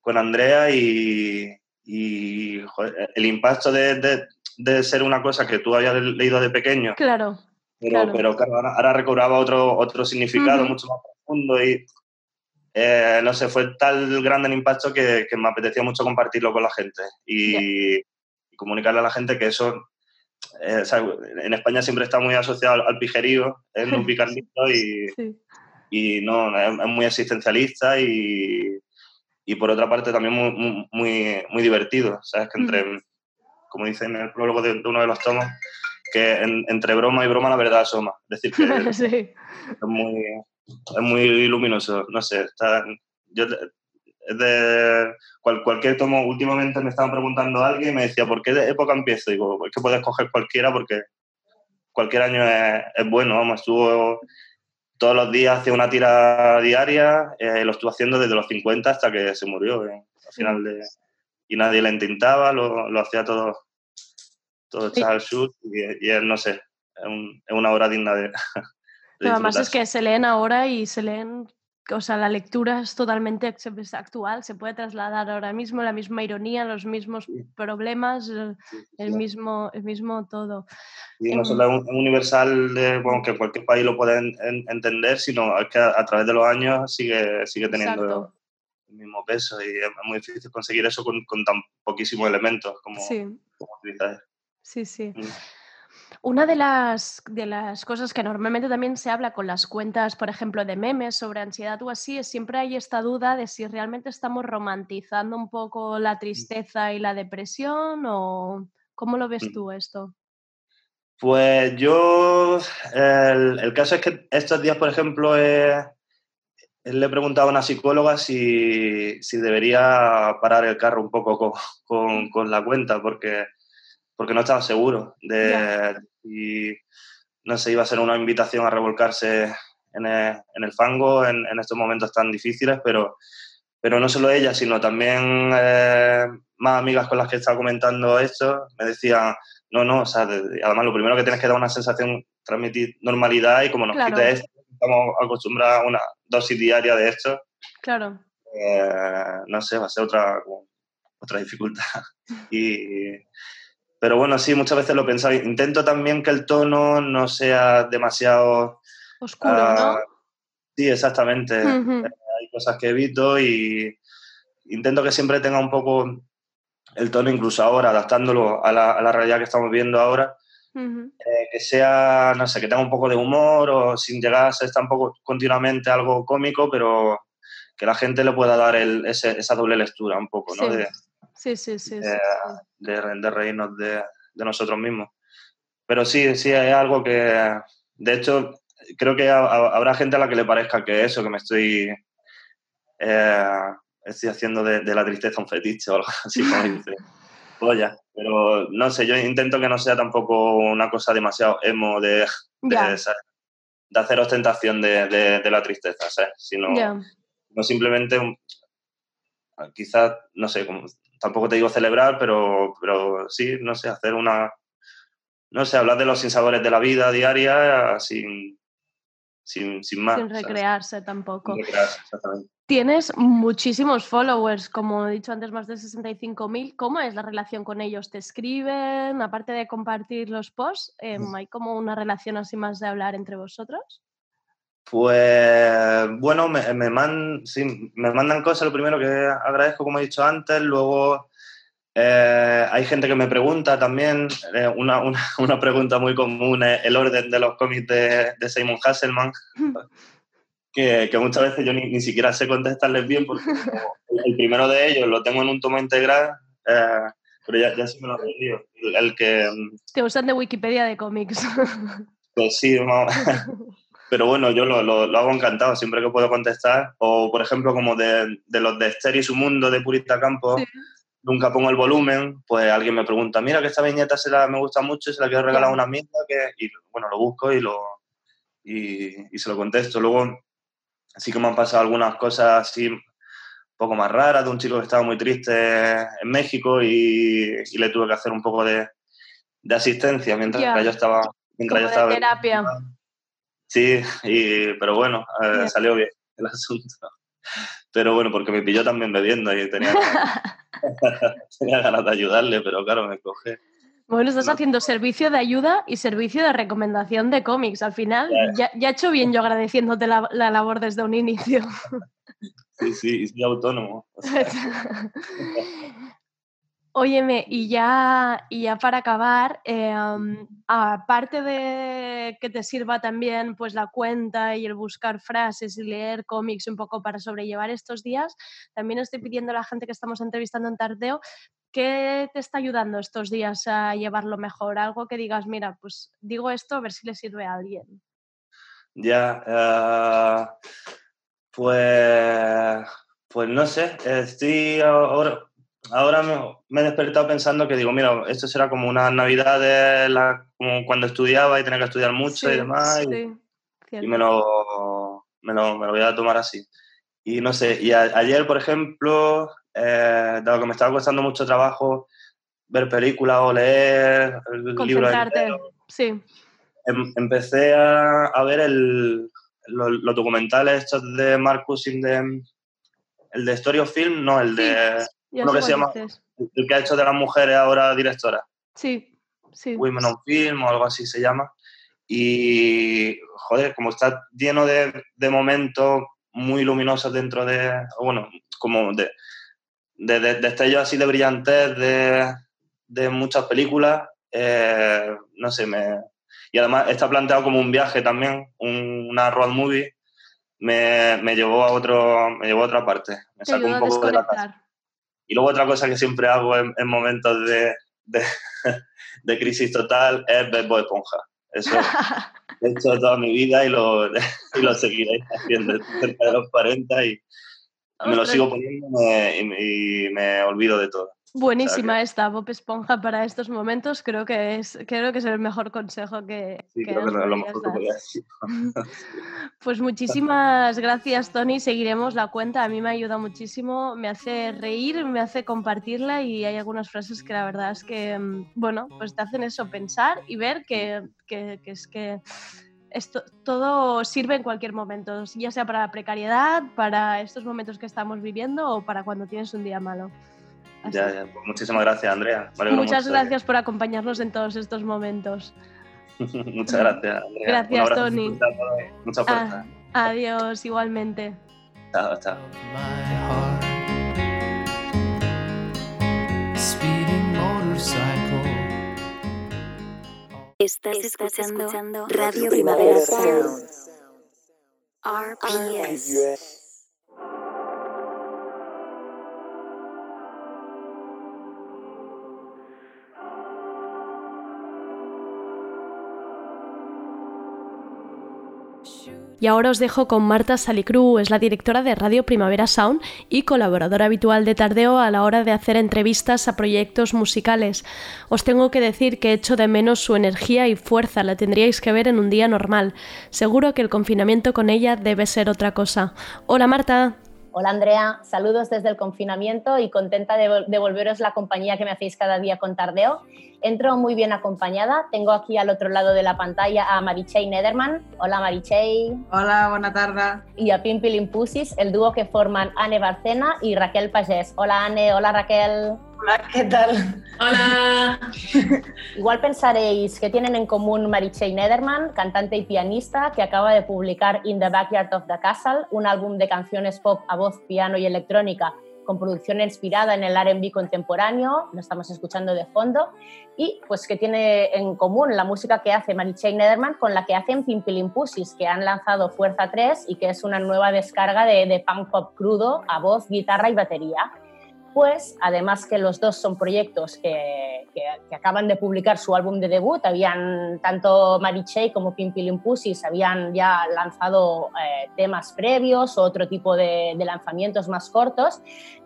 con Andrea y, y, joder, el impacto de, de- de ser una cosa que tú habías leído de pequeño, Claro, pero claro. pero claro, ahora, ahora recobraba otro, otro significado Ujú. mucho más profundo y eh, no sé, fue tal grande el impacto que, que me apetecía mucho compartirlo con la gente y, y comunicarle a la gente que eso, eh, o sea, en España siempre está muy asociado al, al pijerío, es un [LAUGHS] picarlito y, Sí. y no, es, es muy existencialista y, y por otra parte también muy, muy- muy, muy divertido, ¿sabes? Que entre, como dice en el prólogo de, de uno de los tomos, que en- entre broma y broma la verdad asoma. Es decir, que [LAUGHS] sí. es muy, es muy luminoso, no sé, está, yo, de cual- cualquier tomo, últimamente me estaban preguntando a alguien y me decía, ¿por qué de época empiezo? Digo, es que puedes coger cualquiera porque cualquier año es, es bueno, vamos, estuvo todos los días hacía una tira diaria, eh, lo estuvo haciendo desde los 50 hasta que se murió, eh, al final de, y nadie le intentaba, lo, lo hacía todo, todo. Charles Schultz y, y no sé, es, un- es una obra digna de, [LAUGHS] de además es que se leen ahora y se leen, o sea, la lectura es totalmente actual, se puede trasladar ahora mismo, la misma ironía, los mismos problemas, el, el mismo, el mismo todo. Y no Em, solo es un- es universal, de, bueno, que cualquier país lo puede en- en- entender, sino es que a, a través de los años sigue, sigue teniendo Exacto. el mismo peso y es muy difícil conseguir eso con, con tan poquísimos elementos como, Sí, como utilizar. sí, sí. Mm. Una de las, de las cosas que normalmente también se habla con las cuentas, por ejemplo, de memes sobre ansiedad o así, es siempre hay esta duda de si realmente estamos romantizando un poco la tristeza y la depresión o cómo lo ves Mm. tú esto. Pues yo, el, el caso es que estos días, por ejemplo, he- le he preguntado a una psicóloga si, si debería parar el carro un poco con, con- con la cuenta, porque, porque no estaba seguro de si, no sé, iba a ser una invitación a revolcarse en el, en el fango en, en estos momentos tan difíciles, pero, pero no solo ella, sino también eh, más amigas con las que he estado comentando esto, me decían, no, no, o sea, de- de- además lo primero que tienes que dar una sensación, transmitir normalidad y como nos Claro. quite esto, estamos acostumbrados a una dosis diaria de esto, Claro. eh, no sé, va a ser otra, otra dificultad. [LAUGHS] Y, pero bueno, sí, muchas veces lo he pensado. Intento también que el tono no sea demasiado... Oscuro, ah, Sí, exactamente. ¿no? Ujú. Hay cosas que evito y intento que siempre tenga un poco el tono, incluso ahora, adaptándolo a la, a la realidad que estamos viendo ahora, eh, que sea, no sé, que tenga un poco de humor o sin llegar a ser tampoco continuamente algo cómico, pero que la gente le pueda dar el- ese- esa doble lectura un poco, ¿no? Sí. De, Sí, sí, sí. de, de, de reírnos de, de nosotros mismos. Pero sí, sí, es algo que, de hecho, creo que ha- ha- habrá gente a la que le parezca que eso, que me estoy, eh, estoy haciendo de, la tristeza un fetiche o algo [LAUGHS] así, como dice. [LAUGHS] Polla. Pero no sé, yo intento que no sea tampoco una cosa demasiado emo de, de, hacer ostentación de, la tristeza, ¿sabes? Sino, Ya. no simplemente, quizás, no sé, como- tampoco te digo celebrar, pero, pero sí, no sé, hacer una, no sé, hablar de los sinsabores de la vida diaria sin, sin, sin más. Sin ¿sabes? recrearse tampoco. Sin recrearse, exactamente. Tienes muchísimos followers, como he dicho antes, más de 65.000. ¿Cómo es la relación con ellos? ¿Te escriben? Aparte de compartir los posts, em, ¿hay como una relación así más de hablar entre vosotros? Pues bueno, me, me, man- sí, me mandan cosas, lo primero que agradezco, como he dicho antes, luego eh, hay gente que me pregunta también, eh, una, una, [LAUGHS] una pregunta muy común es el orden de los cómics de, de Simon Hasselman, [LAUGHS] que, que muchas veces yo ni, ni siquiera sé contestarles bien porque el primero de ellos lo tengo en un tomo integral, eh, pero ya, ya sí me lo he aprendido. El, el que, Te usan de Wikipedia de cómics. pues sí, no. [LAUGHS] pero bueno, yo lo, lo, lo hago encantado siempre que puedo contestar. O, por ejemplo, como de, de los de Esther y su mundo de Purita Campos, nunca pongo el volumen, pues alguien me pregunta, mira que esta viñeta se la, me gusta mucho y se la quiero regalar a una amiga, que, y bueno, lo busco y, lo, y, y se lo contesto. Luego, sí que me han pasado algunas cosas así un poco más raras, de un chico que estaba muy triste en México y, y le tuve que hacer un poco de, de asistencia mientras Ya. yo estaba... Mientras yo estaba de terapia. Sí, y, pero bueno, eh, salió bien el asunto. Pero bueno, porque me pilló también bebiendo y tenía, [LAUGHS] tenía ganas de ayudarle, pero claro, me coge. Bueno, estás haciendo servicio de ayuda y servicio de recomendación de cómics. Al final, ya, ya he hecho bien yo agradeciéndote la, la labor desde un inicio. Sí, sí, y soy autónomo. o sea, [LAUGHS] Óyeme, y ya, y ya para acabar, eh, um, aparte de que te sirva también pues la cuenta y el buscar frases y leer cómics un poco para sobrellevar estos días, también estoy pidiendo a la gente que estamos entrevistando en Tardeo ¿qué te está ayudando estos días a llevarlo mejor? Algo que digas, mira, pues digo esto a ver si le sirve a alguien. Ya, eh, pues, pues no sé, estoy ahora, ahora me, me he despertado pensando que digo, mira, esto será como una Navidad de la, como cuando estudiaba y tenía que estudiar mucho y Sí, demás. y- sí, y cierto. me lo, me lo, me lo voy a tomar así. Y no sé, y a- ayer, por ejemplo, eh, dado que me estaba costando mucho trabajo ver películas o leer el libro Concentrarte, sí. em- empecé a, a ver el, lo- los, documentales estos de Marcus de el de Story of Film, no, el de uno que se llama dices. el que ha hecho de las mujeres ahora directoras. Sí, sí. Women on Film o algo así se llama. Y, joder, como está lleno de, de momentos muy luminosos dentro de, bueno, como de, de, de destellos así de brillantez de, de muchas películas, eh, no sé, me... Y además está planteado como un viaje también, un- una road movie, me, me llevó a otro, me llevó a otra parte, me sacó un poco de la casa. Y luego otra cosa que siempre hago en, en momentos de, de, [LAUGHS] de crisis total es ver Bob Esponja. Eso [LAUGHS] he hecho toda mi vida y lo, [LAUGHS] y lo seguiré haciendo cerca de los 40 y me lo sigo poniendo y me, y me- olvido de todo. Buenísima esta Bob Esponja para estos momentos. Creo que es, creo que es el mejor consejo que, Sí, que creo que es lo mejor que podía decir. Pues muchísimas gracias, Tony. Seguiremos la cuenta. A mí me ayuda muchísimo, me hace reír, me hace compartirla y hay algunas frases que la verdad es que, mm, bueno, pues te hacen eso, pensar y ver que, que- que es que esto, todo sirve en cualquier momento, ya sea para la precariedad, para estos momentos que estamos viviendo o para cuando tienes un día malo. Ya, ya. Pues muchísimas gracias, Andrea. Muchas mucho gracias por acompañarnos en todos estos momentos. [LAUGHS] Muchas gracias, Andrea. Gracias, Un abrazo Tony. fuerte a todos. Mucha fuerza. Ah, adiós, igualmente. Chao, chao. Estás, escuchando, Radio Primavera Sound. RPS. Y ahora os dejo con Marta Salicru, es la directora de Radio Primavera Sound y colaboradora habitual de Tardeo a la hora de hacer entrevistas a proyectos musicales. Os tengo que decir que echo de menos su energía y fuerza, la tendríais que ver en un día normal. Seguro que el confinamiento con ella debe ser otra cosa. Hola Marta. Hola Andrea, saludos desde el confinamiento y contenta de devolveros la compañía que me hacéis cada día con Tardeo. Entro muy bien acompañada. Tengo aquí al otro lado de la pantalla a Marichey Nederman. Hola Marichey. Hola, buena tarde. Y a Pimpilimpusis, el dúo que forman Anne Barcena y Raquel Pagés. Hola Anne, hola Raquel. Hola, ¿qué tal? Hola. [LAUGHS] Igual pensaréis que tienen en común Marichey Nederman, cantante y pianista, que acaba de publicar In the Backyard of the Castle, un álbum de canciones pop a voz, piano y electrónica con producción inspirada en el R&B contemporáneo, lo estamos escuchando de fondo, y pues que tiene en común la música que hace Marichey Nederman con la que hacen Pimpilimpusis, que han lanzado Fuerza 3 y que es una nueva descarga de, de punk pop crudo a voz, guitarra y batería. Además que los dos son proyectos que, que, acaban de publicar su álbum de debut, habían tanto Marichey como Pimpilimpusis habían ya lanzado eh, temas previos o otro tipo de, de lanzamientos más cortos,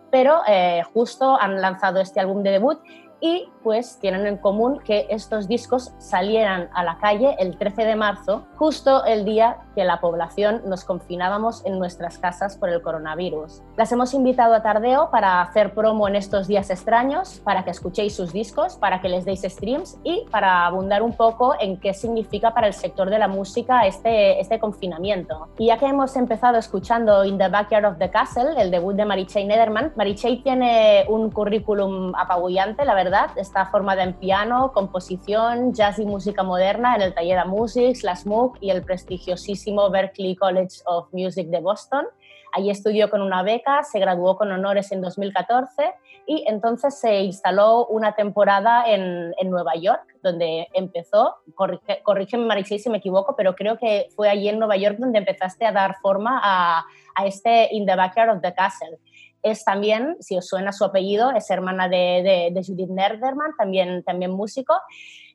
pero eh, justo han lanzado este álbum de debut y pues tienen en común que estos discos salieran a la calle el 13 de marzo, justo el día que la población nos confinábamos en nuestras casas por el coronavirus. Las hemos invitado a Tardeo para hacer promo en estos días extraños, para que escuchéis sus discos, para que les deis streams y para abundar un poco en qué significa para el sector de la música este, este confinamiento. Y ya que hemos empezado escuchando In the Backyard of the Castle, el debut de Marichey Nederman, Marichey tiene un currículum apabullante, la verdad Está formada en piano, composición, jazz y música moderna en el taller de Musics, la SMUC y el prestigiosísimo Berklee College of Music de Boston. Allí estudió con una beca, se graduó con honores en 2014 y entonces se instaló una temporada en, en Nueva York, donde empezó, corrige, corrígeme Marixi si me equivoco, pero creo que fue allí en Nueva York donde empezaste a dar forma a, a este In the Backyard of the Castle es también, si os suena su apellido, es hermana de, de, Judith Nerderman, también, también músico.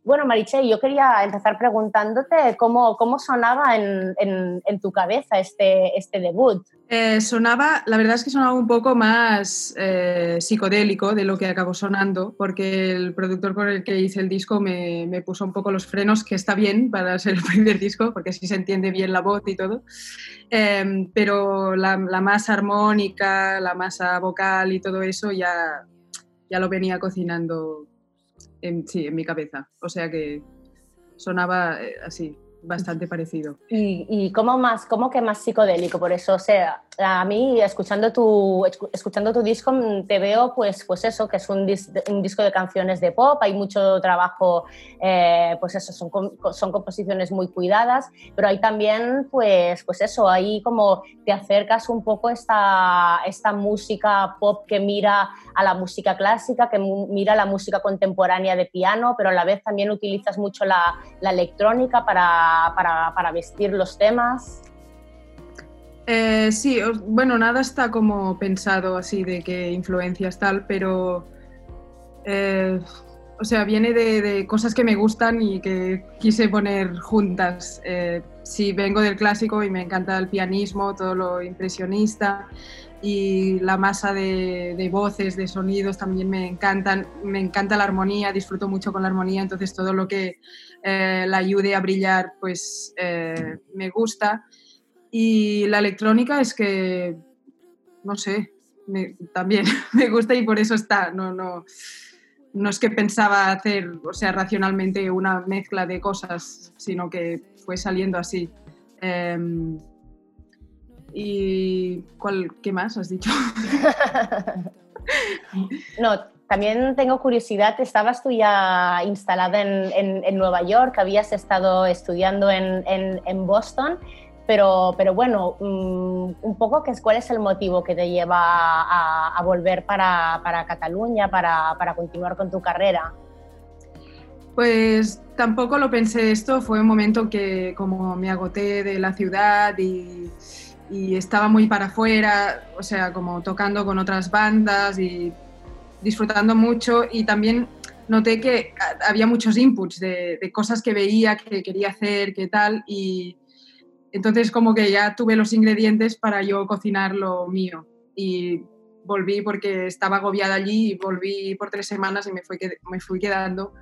Bueno, Mariche, yo quería empezar preguntándote cómo, cómo sonaba en, en, tu cabeza este, este debut. Eh, sonaba, la verdad es que sonaba un poco más eh, psicodélico de lo que acabó sonando, porque el productor con el que hice el disco me, me, puso un poco los frenos, que está bien para ser el [LAUGHS] primer disco, porque así se entiende bien la voz y todo. Em, pero la, la, masa armónica, la masa vocal y todo eso ya, ya lo venía cocinando en, sí, en mi cabeza. O sea que sonaba eh, así, bastante parecido. ¿Y, y cómo, más, cómo que más psicodélico? Por eso, o sea, a mí escuchando tu, escuchando tu disco mm, te veo pues, pues eso, que es un, un disco de canciones de pop, hay mucho trabajo, eh, pues eso, son, son composiciones muy cuidadas, pero hay también pues, pues eso, ahí como te acercas un poco esta, esta música pop que mira a la música clásica, que mira a la música contemporánea de piano, pero a la vez también utilizas mucho la, la electrónica para, para, vestir los temas. Eh, sí, bueno, nada está como pensado así de qué influencias tal, pero eh, o sea, viene de, cosas que me gustan y que quise poner juntas. Eh, sí, vengo del clásico y me encanta el pianismo, todo lo impresionista y la masa de, voces, de sonidos también me encantan. Me encanta la armonía, disfruto mucho con la armonía, entonces todo lo que la ayude a brillar, pues me gusta. Y la electrónica es que, no sé, también [LAUGHS] me gusta y por eso está. No, no, no es que pensaba hacer, o sea, racionalmente una mezcla de cosas, sino que fue saliendo así. Em, ¿Y cuál, qué más has dicho? [LAUGHS] no, también tengo curiosidad, estabas tú ya instalada en, en, Nueva York, habías estado estudiando en, en Boston. Pero, pero bueno, mm, un poco cuál es el motivo que te lleva a, volver para, para Cataluña, para, para, continuar con tu carrera. Pues tampoco lo pensé esto, fue un momento que como me agoté de la ciudad y, y estaba muy para afuera, o sea, como tocando con otras bandas y disfrutando mucho y también noté que había muchos inputs de, de cosas que veía, que quería hacer, que tal, y, entonces como que ya tuve los ingredientes para yo cocinar lo mío y volví porque estaba agobiada allí y volví por tres semanas y me fui, me fui quedando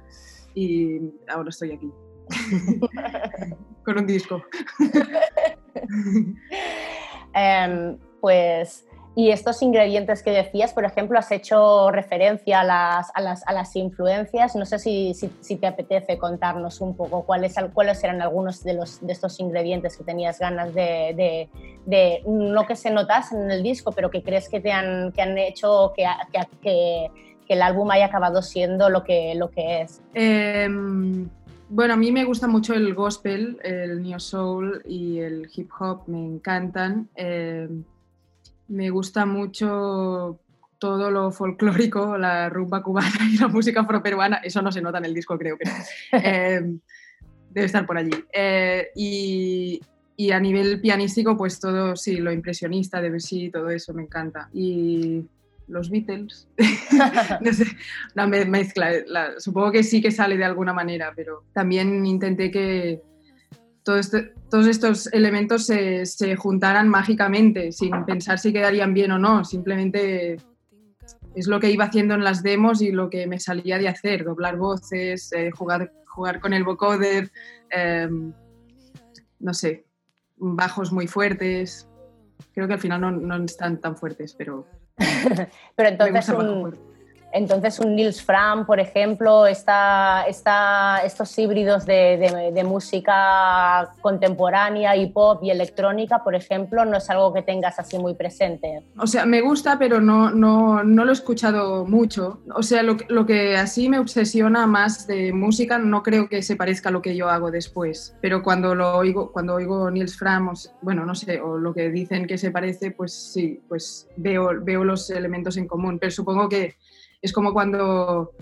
y ahora estoy aquí [LAUGHS] con un disco. [LAUGHS] [LAUGHS] Em, pues Y estos ingredientes que decías, por ejemplo, has hecho referencia a las, a las, a las influencias. No sé si, si, si, te apetece contarnos un poco cuáles, cuáles eran algunos de, los, de estos ingredientes que tenías ganas de, de, de, no que se notasen en el disco, pero que crees que te han, que han hecho que, que, que, el álbum haya acabado siendo lo que, lo que es. Eh, bueno, a mí me gusta mucho el gospel, el neo soul y el hip hop, me encantan. Eh, me gusta mucho todo lo folclórico, la rumba cubana y la música afroperuana. Eso no se nota en el disco, creo que [LAUGHS] eh, debe estar por allí. Eh, y, y, a nivel pianístico, pues todo, sí, lo impresionista, Debussy, todo eso me encanta. Y los Beatles, [LAUGHS] no sé, una mezcla. La, supongo que sí que sale de alguna manera, pero también intenté que todo este, todos estos elementos se, se, juntaran mágicamente, sin pensar si quedarían bien o no, simplemente es lo que iba haciendo en las demos y lo que me salía de hacer, doblar voces, eh, jugar, jugar con el vocoder, eh, no sé, bajos muy fuertes. Creo que al final no, no están tan fuertes, pero... [LAUGHS] pero entonces un, entonces un Nils Fram, por ejemplo, está, está estos híbridos de, de, de, música contemporánea y pop y electrónica, por ejemplo, no es algo que tengas así muy presente. O sea, me gusta, pero no, no, no lo he escuchado mucho. O sea, lo, lo, que así me obsesiona más de música no creo que se parezca a lo que yo hago después. Pero cuando lo oigo, cuando oigo Nils Fram, o, bueno, no sé, o lo que dicen que se parece, pues sí, pues veo, veo los elementos en común. Pero supongo que es como cuando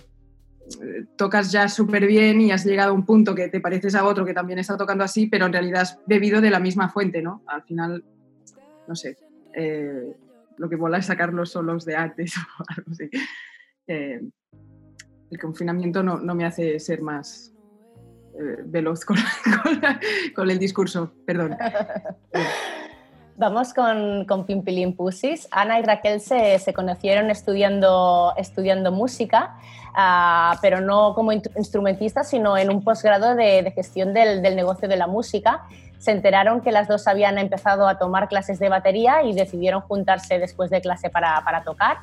eh, tocas ya súper bien y has llegado a un punto que te pareces a otro que también está tocando así, pero en realidad has bebido de la misma fuente, ¿no? Al final, no sé, eh, lo que mola es sacar los solos de antes [LAUGHS] o algo así. Eh, el confinamiento no, me hace ser más veloz [LAUGHS] con, el discurso, perdón. [LAUGHS] Vamos con, con Pimpilín Pusis. Ana y Raquel se, se conocieron estudiando, estudiando música, uh, pero no como instrumentistas, sino en un posgrado de, de gestión del, del, negocio de la música. Se enteraron que las dos habían empezado a tomar clases de batería y decidieron juntarse después de clase para, para tocar.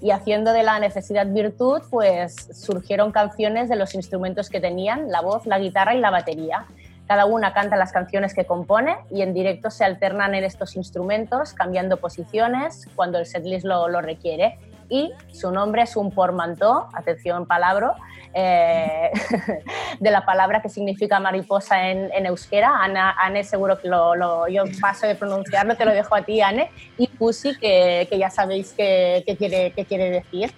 Y haciendo de la necesidad virtud, pues surgieron canciones de los instrumentos que tenían, la voz, la guitarra y la batería. Cada una canta las canciones que compone y en directo se alternan en estos instrumentos, cambiando posiciones cuando el setlist lo, lo requiere. Y su nombre es un portmanteau, atención palabra, eh, [LAUGHS] de la palabra que significa mariposa en, euskera. Ana, Anne seguro que lo, yo paso de pronunciarlo, te lo dejo a ti, Anne. Y Pussy, que, que ya sabéis qué quiere, quiere decir.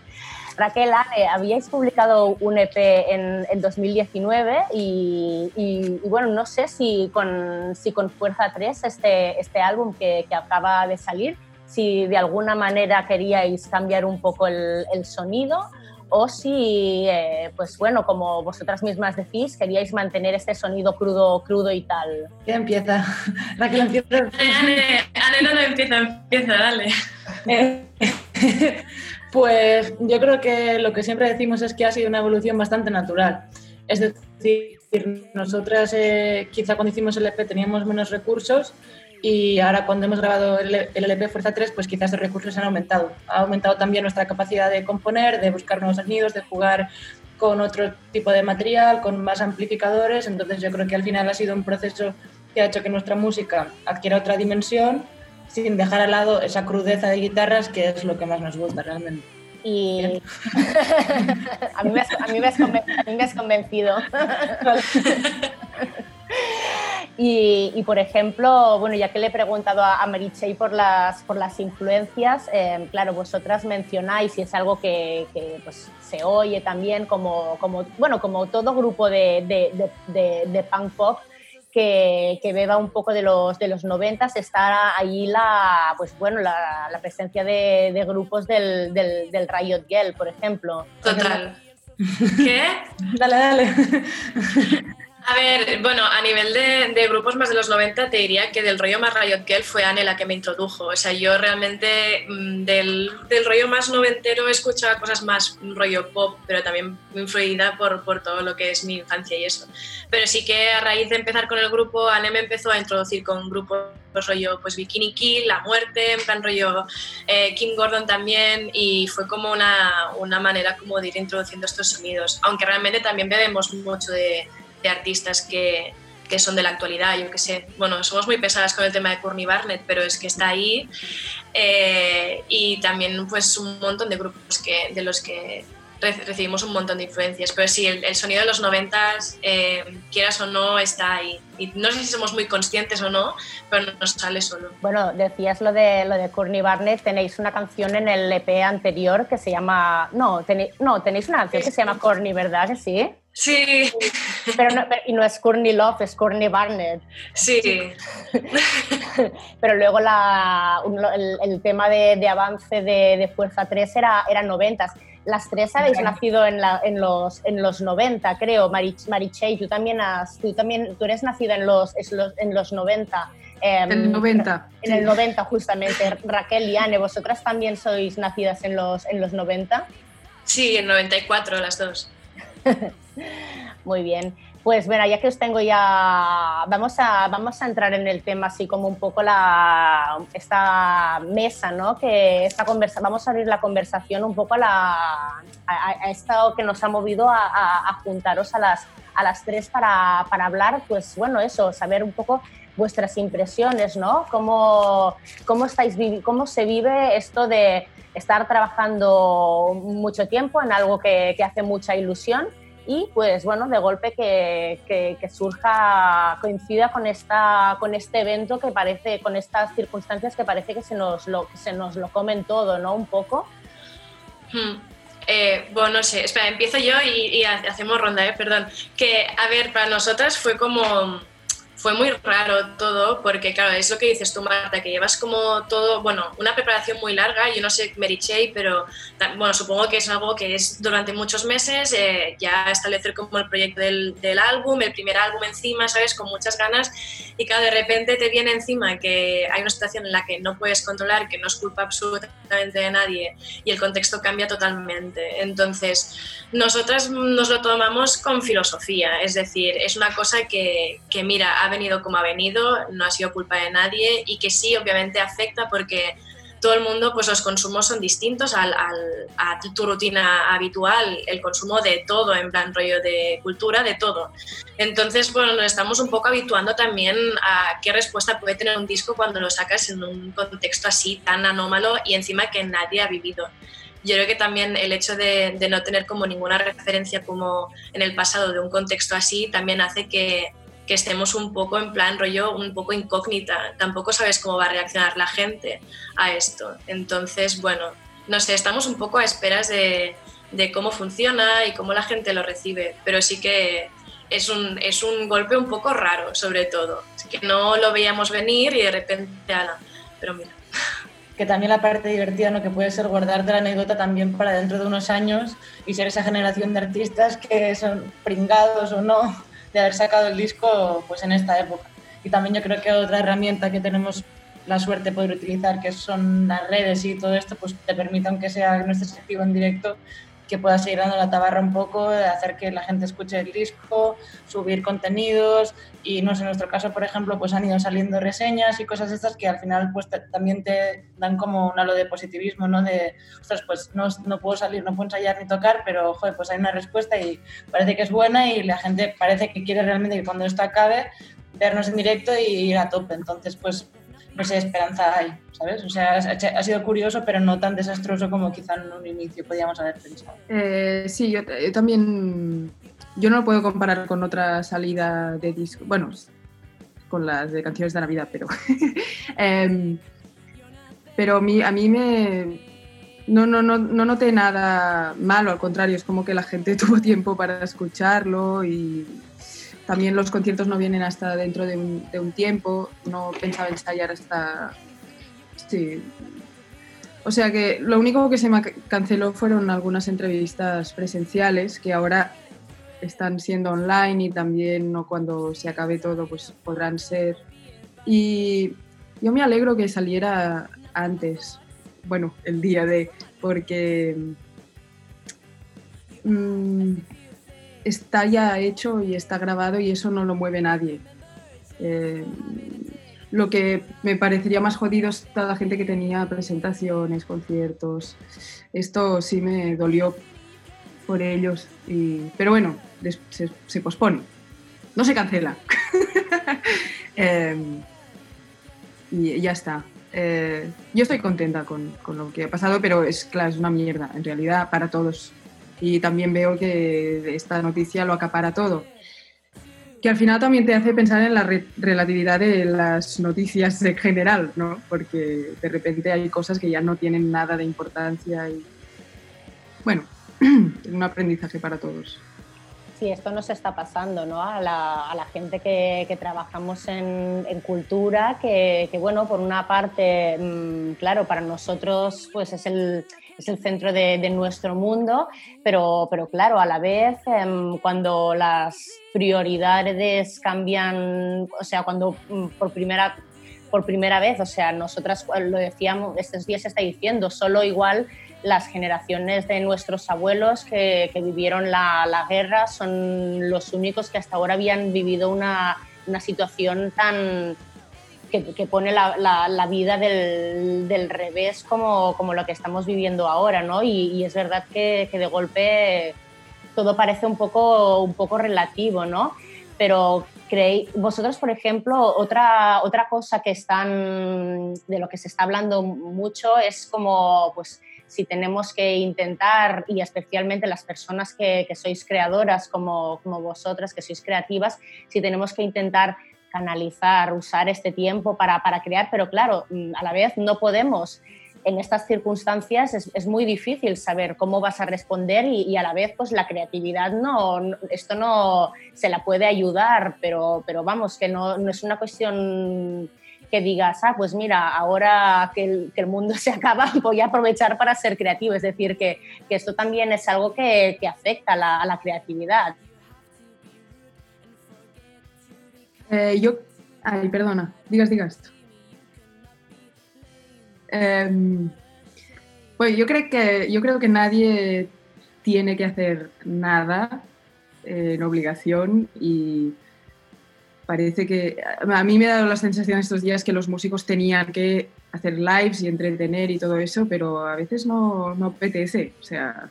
Raquel, Anne, habíais publicado un EP en, en 2019 y, y, y, bueno, no sé si con, si con Fuerza 3, este, este álbum que, que, acaba de salir, si de alguna manera queríais cambiar un poco el, el sonido o si, eh, pues bueno, como vosotras mismas decís, queríais mantener este sonido crudo, crudo y tal. ¿Quién empieza? [LAUGHS] Raquel empieza. Anne, Anne no, no empieza, empieza, dale. [LAUGHS] Pues yo creo que lo que siempre decimos es que ha sido una evolución bastante natural. Es decir, nosotras eh, quizá cuando hicimos el EP teníamos menos recursos y ahora cuando hemos grabado el, el LP Fuerza 3, pues quizás los recursos han aumentado. Ha aumentado también nuestra capacidad de componer, de buscar nuevos sonidos, de jugar con otro tipo de material, con más amplificadores. Entonces yo creo que al final ha sido un proceso que ha hecho que nuestra música adquiera otra dimensión sin dejar al lado esa crudeza de guitarras que es lo que más nos gusta realmente. Y [LAUGHS] a, mí me has, a, mí me has a mí me has convencido. [LAUGHS] Y, y, por ejemplo, bueno, ya que le he preguntado a, a Marichey por las, por las influencias, eh, claro, vosotras mencionáis y es algo que, que pues, se oye también como, como, bueno, como todo grupo de, de, de, de punk pop, que, que, beba un poco de los, de los 90, está ahí la, pues bueno, la, la presencia de, de, grupos del, del, del Riot Girl, por ejemplo. Total. ¿Qué? [LAUGHS] dale, dale. A ver, bueno, a nivel de, de grupos más de los 90 te diría que del rollo más Riot Girl fue Anne la que me introdujo. O sea, yo realmente mm, del, del rollo más noventero escuchaba cosas más rollo pop, pero también influida por, por todo lo que es mi infancia y eso. Pero sí que a raíz de empezar con el grupo, Anne me empezó a introducir con grupos rollo pues Bikini Kill, La Muerte, en plan rollo eh, Kim Gordon también y fue como una, una manera como de ir introduciendo estos sonidos, aunque realmente también bebemos mucho de, de artistas que, que son de la actualidad, yo que sé. Bueno, somos muy pesadas con el tema de Courtney Barnett, pero es que está ahí. Eh, y también pues un montón de grupos que, de los que re- recibimos un montón de influencias. Pero sí, el, el sonido de los noventas, eh, quieras o no, está ahí. Y no sé si somos muy conscientes o no, pero nos sale solo. Bueno, decías lo de, lo de Courtney Barnett, tenéis una canción en el EP anterior que se llama... No, tenéis, no, tenéis una canción que se llama Courtney, ¿verdad que sí? Sí. Pero no, pero- y no es Courtney Love, es Courtney Barnett. Sí. [LAUGHS] Pero luego la, un- el, el tema de, de avance de, de Fuerza 3 era, era 90. Las tres habéis nacido en, la- en, los, en los 90, creo. Marich, Marichey, tú también, has, tú también tú eres nacida en los, en los 90. em, El 90. En el 90, justamente. Raquel y Anne, ¿vosotras también sois nacidas en los, en los 90? Sí, en 94 las dos. [LAUGHS] Muy bien. Pues bueno, ya que os tengo ya, vamos a, vamos a entrar en el tema así como un poco la, esta mesa, ¿no? Que esta conversa, vamos a abrir la conversación un poco a, la, esto que nos ha movido a, juntaros a las, a las tres para, para hablar, pues bueno, eso, saber un poco vuestras impresiones, ¿no? ¿Cómo, cómo, estáis, cómo se vive esto de estar trabajando mucho tiempo en algo que, que hace mucha ilusión y pues bueno, de golpe que, que- surja, coincida con, esta, con este evento que parece, con estas circunstancias que parece que se nos lo, se nos lo comen todo, ¿no? Un poco. Hmm. Eh, bueno, no sé, espera, empiezo yo y, y ha- hacemos ronda, ¿eh? perdón. Que, a ver, para nosotras fue como, fue muy raro todo, porque claro, es lo que dices tú, Marta, que llevas como todo, bueno, una preparación muy larga, yo no sé Mary Chey, pero bueno, supongo que es algo que es durante muchos meses, eh, ya establecer como el proyecto del, del álbum, el primer álbum encima, ¿sabes? Con muchas ganas, y claro, de repente te viene encima que hay una situación en la que no puedes controlar, que no es culpa absolutamente de nadie, y el contexto cambia totalmente. Entonces, nosotras nos lo tomamos con filosofía, es decir, es una cosa que, que, mira, ha venido como ha venido, no ha sido culpa de nadie y que sí, obviamente afecta porque todo el mundo, pues los consumos son distintos al, al- a tu rutina habitual, el consumo de todo, en plan rollo de cultura, de todo. Entonces, bueno, nos estamos un poco habituando también a qué respuesta puede tener un disco cuando lo sacas en un contexto así tan anómalo y encima que nadie ha vivido. Yo creo que también el hecho de, de no tener como ninguna referencia como en el pasado de un contexto así también hace que, que estemos un poco en plan rollo, un poco incógnita. Tampoco sabes cómo va a reaccionar la gente a esto. Entonces, bueno, no sé, estamos un poco a esperas de, de cómo funciona y cómo la gente lo recibe, pero sí que es un, es un golpe un poco raro, sobre todo. Así que no lo veíamos venir y de repente, ala, pero mira. [LAUGHS] que también la parte divertida, ¿no? que puede ser guardarte la anécdota también para dentro de unos años y ser esa generación de artistas que son pringados o no de haber sacado el disco pues en esta época. Y también yo creo que otra herramienta que tenemos la suerte de poder utilizar, que son las redes y todo esto, pues te permite, aunque sea no estés en directo, que puedas seguir dando la tabarra un poco, hacer que la gente escuche el disco, subir contenidos y no sé, en nuestro caso, por ejemplo, pues han ido saliendo reseñas y cosas estas que al final pues también te dan como un halo de positivismo, ¿no? De, ostras, pues no, no puedo salir, no puedo ensayar ni tocar, pero joder, pues hay una respuesta y parece que es buena y la gente parece que quiere realmente que cuando esto acabe vernos en directo y ir a tope. Entonces, pues sé, esperanza hay, ¿sabes? O sea, ha, sido curioso, pero no tan desastroso como quizá en un inicio podíamos haber pensado. Eh, sí, yo, yo también. Yo no lo puedo comparar con otra salida de disco. Bueno, con las de canciones de Navidad, pero. [LAUGHS] Em, pero a mí, a mí me. No, no, no, no noté nada malo, al contrario, es como que la gente [LAUGHS] tuvo tiempo para escucharlo y también los conciertos no vienen hasta dentro de un, tiempo, no pensaba ensayar hasta... Sí. O sea que lo único que se me canceló fueron algunas entrevistas presenciales que ahora están siendo online y también no cuando se acabe todo pues podrán ser. Y yo me alegro que saliera antes, bueno, el día de, porque mm, está ya hecho y está grabado y eso no lo mueve nadie. Eh, lo que me parecería más jodido es toda la gente que tenía presentaciones, conciertos. Esto sí me dolió por ellos. Pero bueno, se pospone. No se cancela. [LAUGHS] Em, y ya está. Eh, yo estoy contenta con, con lo que ha pasado, pero es claro, es una mierda, en realidad, para todos. Y también veo que esta noticia lo acapara todo. Que al final también te hace pensar en la re- relatividad de las noticias en general, ¿no? Porque de repente hay cosas que ya no tienen nada de importancia y. Bueno, [CLEARS THROAT] un aprendizaje para todos. Sí, esto nos está pasando ¿no? a, la, a la gente que, que trabajamos en, en cultura, que, que, bueno, por una parte, mm, claro, para nosotros pues es el, es el centro de, de nuestro mundo, pero, pero claro, a la vez em, cuando las prioridades cambian, o sea, cuando mm, por primera por primera vez, o sea, nosotras lo decíamos, estos días se está diciendo, solo igual las generaciones de nuestros abuelos que, que vivieron la, la, guerra son los únicos que hasta ahora habían vivido una, una situación tan que, que pone la, la, la vida del, del, revés como, como lo que estamos viviendo ahora, ¿no? Y, y es verdad que, que, de golpe todo parece un poco, un poco relativo, ¿no? Pero creéis, vosotros, por ejemplo, otra, otra cosa que están, de lo que se está hablando mucho es como, pues, si tenemos que intentar, y especialmente las personas que, que sois creadoras como, como, vosotras, que sois creativas, si tenemos que intentar canalizar, usar este tiempo para, para, crear, pero claro, a la vez no podemos. En estas circunstancias es, es muy difícil saber cómo vas a responder y, y, a la vez pues la creatividad no, no, esto no se la puede ayudar, pero, pero vamos, que no, no es una cuestión que digas, ah, pues mira, ahora que el, que el, mundo [LAUGHS] se acaba, voy a aprovechar para ser creativo. Es decir, que, que esto también es algo que, que afecta la, a la creatividad. Eh, yo, ay, perdona, digas, digas. Eh, pues yo creo que yo creo que nadie tiene que hacer nada eh, en obligación y parece que a mí me ha dado la sensación estos días que los músicos tenían que hacer lives y entretener y todo eso, pero a veces no, no apetece, o sea,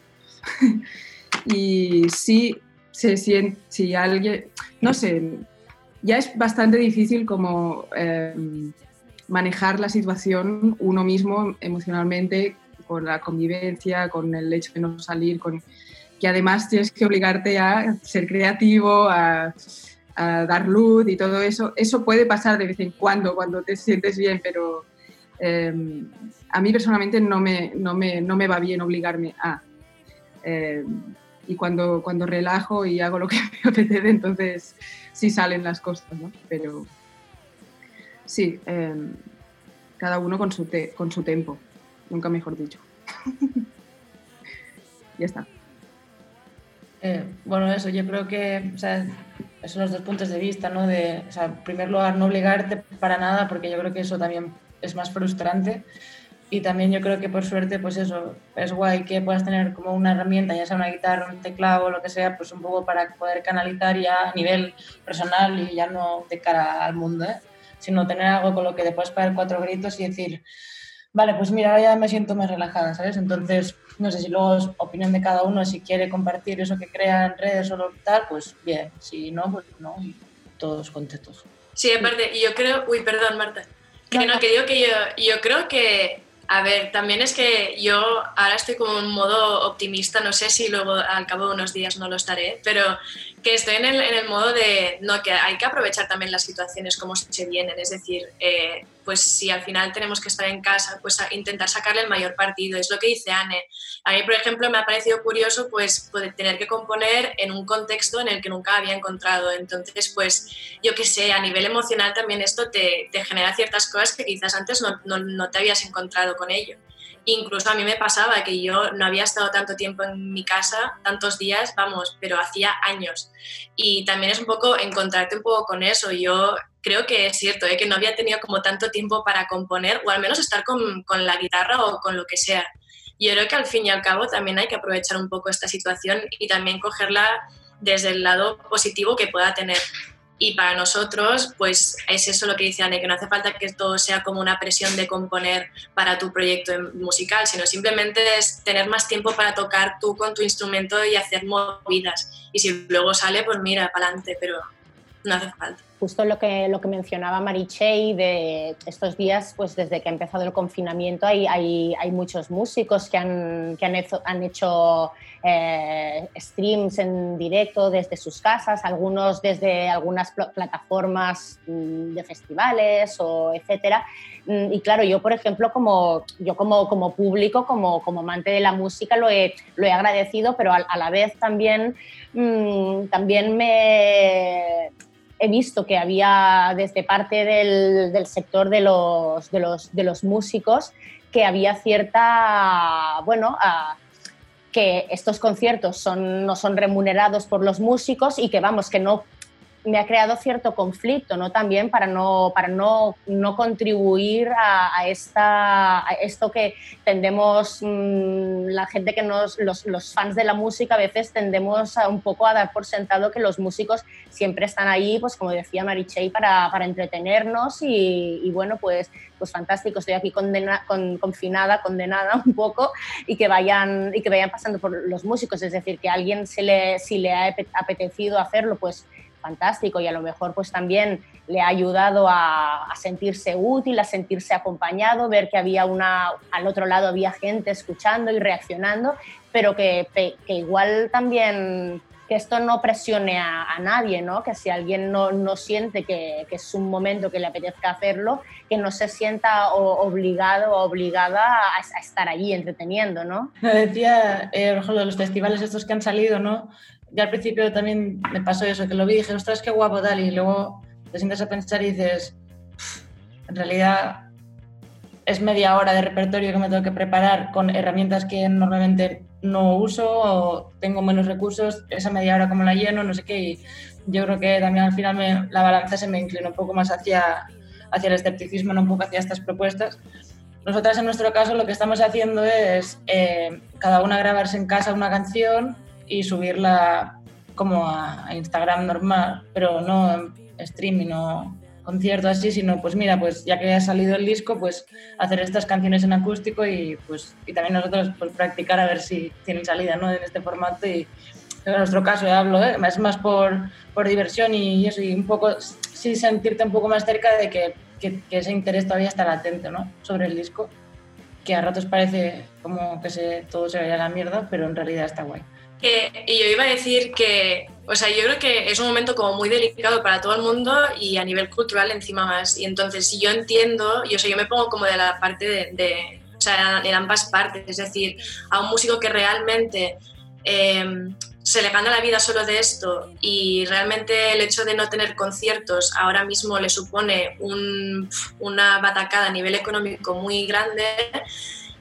[LAUGHS] y sí se siente, si alguien, no sé, ya es bastante difícil como eh, manejar la situación uno mismo emocionalmente con la convivencia, con el hecho de no salir, con que además tienes que obligarte a ser creativo, a, dar luz y todo eso. Eso puede pasar de vez en cuando, cuando te sientes bien, pero eh, a mí personalmente no me, no, me, no me va bien obligarme a. Eh, y cuando, cuando relajo y hago lo que [LAUGHS] me apetece, entonces sí salen las cosas, ¿no? Pero sí, eh, cada uno con su, te con su tempo, nunca mejor dicho. [LAUGHS] ya está. Eh, bueno, eso, yo creo que o sea, son los dos puntos de vista, ¿no? De, o sea, en primer lugar, no obligarte para nada, porque yo creo que eso también es más frustrante. Y también yo creo que por suerte, pues eso, es guay que puedas tener como una herramienta, ya sea una guitarra, un teclado, lo que sea, pues un poco para poder canalizar ya a nivel personal y ya no de cara al mundo, ¿eh? sino tener algo con lo que te puedes cuatro gritos y decir, vale, pues mira, ahora ya me siento más relajada, ¿sabes? Entonces, no sé si luego es opinión de cada uno, si quiere compartir eso que crea en redes o lo tal, pues bien, si no, pues no, y todos contentos. Sí, aparte, y yo creo, uy, perdón, Marta, que no, que digo que yo, yo creo que a ver, también es que yo ahora estoy como en modo optimista, no sé si luego al cabo de unos días no lo estaré, pero que estoy en el, en el modo de, no, que hay que aprovechar también las situaciones como se vienen, es decir, eh, pues si al final tenemos que estar en casa, pues a intentar sacarle el mayor partido, es lo que dice Anne. A mí, por ejemplo, me ha parecido curioso pues poder tener que componer en un contexto en el que nunca había encontrado, entonces pues yo qué sé, a nivel emocional también esto te, te genera ciertas cosas que quizás antes no, no, no te habías encontrado con ello. Incluso a mí me pasaba que yo no había estado tanto tiempo en mi casa, tantos días, vamos, pero hacía años. Y también es un poco encontrarte un poco con eso. Yo creo que es cierto, ¿eh? que no había tenido como tanto tiempo para componer o al menos estar con, con la guitarra o con lo que sea. Yo creo que al fin y al cabo también hay que aprovechar un poco esta situación y también cogerla desde el lado positivo que pueda tener. Y para nosotros, pues es eso lo que dice Anne, que no hace falta que todo sea como una presión de componer para tu proyecto musical, sino simplemente es tener más tiempo para tocar tú con tu instrumento y hacer movidas. Y si luego sale, pues mira, para adelante, pero no hace falta. Justo lo que, lo que mencionaba Marichey de estos días, pues desde que ha empezado el confinamiento hay, hay, hay muchos músicos que han, que han hecho, han hecho eh, streams en directo desde sus casas, algunos desde algunas pl plataformas mm, de festivales o etcétera. Mm, y claro, yo por ejemplo, como, yo como, como público, como, como amante de la música, lo he, lo he agradecido, pero a, la vez también, mmm, también me he visto que había desde parte del, del sector de los, de, los, de los, músicos que había cierta, bueno, que estos conciertos son, no son remunerados por los músicos y que vamos, que no me ha creado cierto conflicto, ¿no? También para no, para no, no contribuir a, esta, esto que tendemos, mmm, la gente que nos, los, los, fans de la música a veces tendemos un poco a dar por sentado que los músicos siempre están ahí, pues como decía Marichey, para, para entretenernos y, y, bueno, pues, pues fantástico, estoy aquí condena, con, confinada, condenada un poco y que, vayan, y que vayan pasando por los músicos, es decir, que a alguien se le, si le ha apetecido hacerlo, pues fantástico y a lo mejor pues también le ha ayudado a, sentirse útil, a sentirse acompañado, ver que había una, al otro lado había gente escuchando y reaccionando, pero que, que igual también que esto no presione a, nadie, ¿no? que si alguien no, no siente que, que, es un momento que le apetezca hacerlo, que no se sienta obligado o obligada a, estar allí entreteniendo. ¿no? Decía, eh, ejemplo, los festivales estos que han salido, ¿no? Ya al principio también me pasó eso, que lo vi y dije, ostras, qué guapo tal, y luego te sientes a pensar y dices, en realidad es media hora de repertorio que me tengo que preparar con herramientas que normalmente no uso o tengo menos recursos, esa media hora como la lleno, no sé qué, y yo creo que también al final me, la balanza se me inclinó un poco más hacia, hacia el escepticismo, no un poco hacia estas propuestas. Nosotras en nuestro caso lo que estamos haciendo es eh, cada una grabarse en casa una canción y subirla como a, Instagram normal, pero no en streaming o concierto así, sino pues mira, pues ya que ha salido el disco, pues hacer estas canciones en acústico y pues y también nosotros pues practicar a ver si tienen salida ¿no? en este formato y en nuestro caso ya hablo, ¿eh? es más por, por diversión y eso, y un poco sí sentirte un poco más cerca de que, que, que ese interés todavía está latente ¿no? sobre el disco, que a ratos parece como que se, todo se vaya a la mierda, pero en realidad está guay. Eh, y yo iba a decir que, o sea, yo creo que es un momento como muy delicado para todo el mundo y a nivel cultural encima más. Y entonces, si yo entiendo, yo, o sea, yo me pongo como de la parte de, de o sea, en ambas partes, es decir, a un músico que realmente eh, se le gana la vida solo de esto y realmente el hecho de no tener conciertos ahora mismo le supone un, una batacada a nivel económico muy grande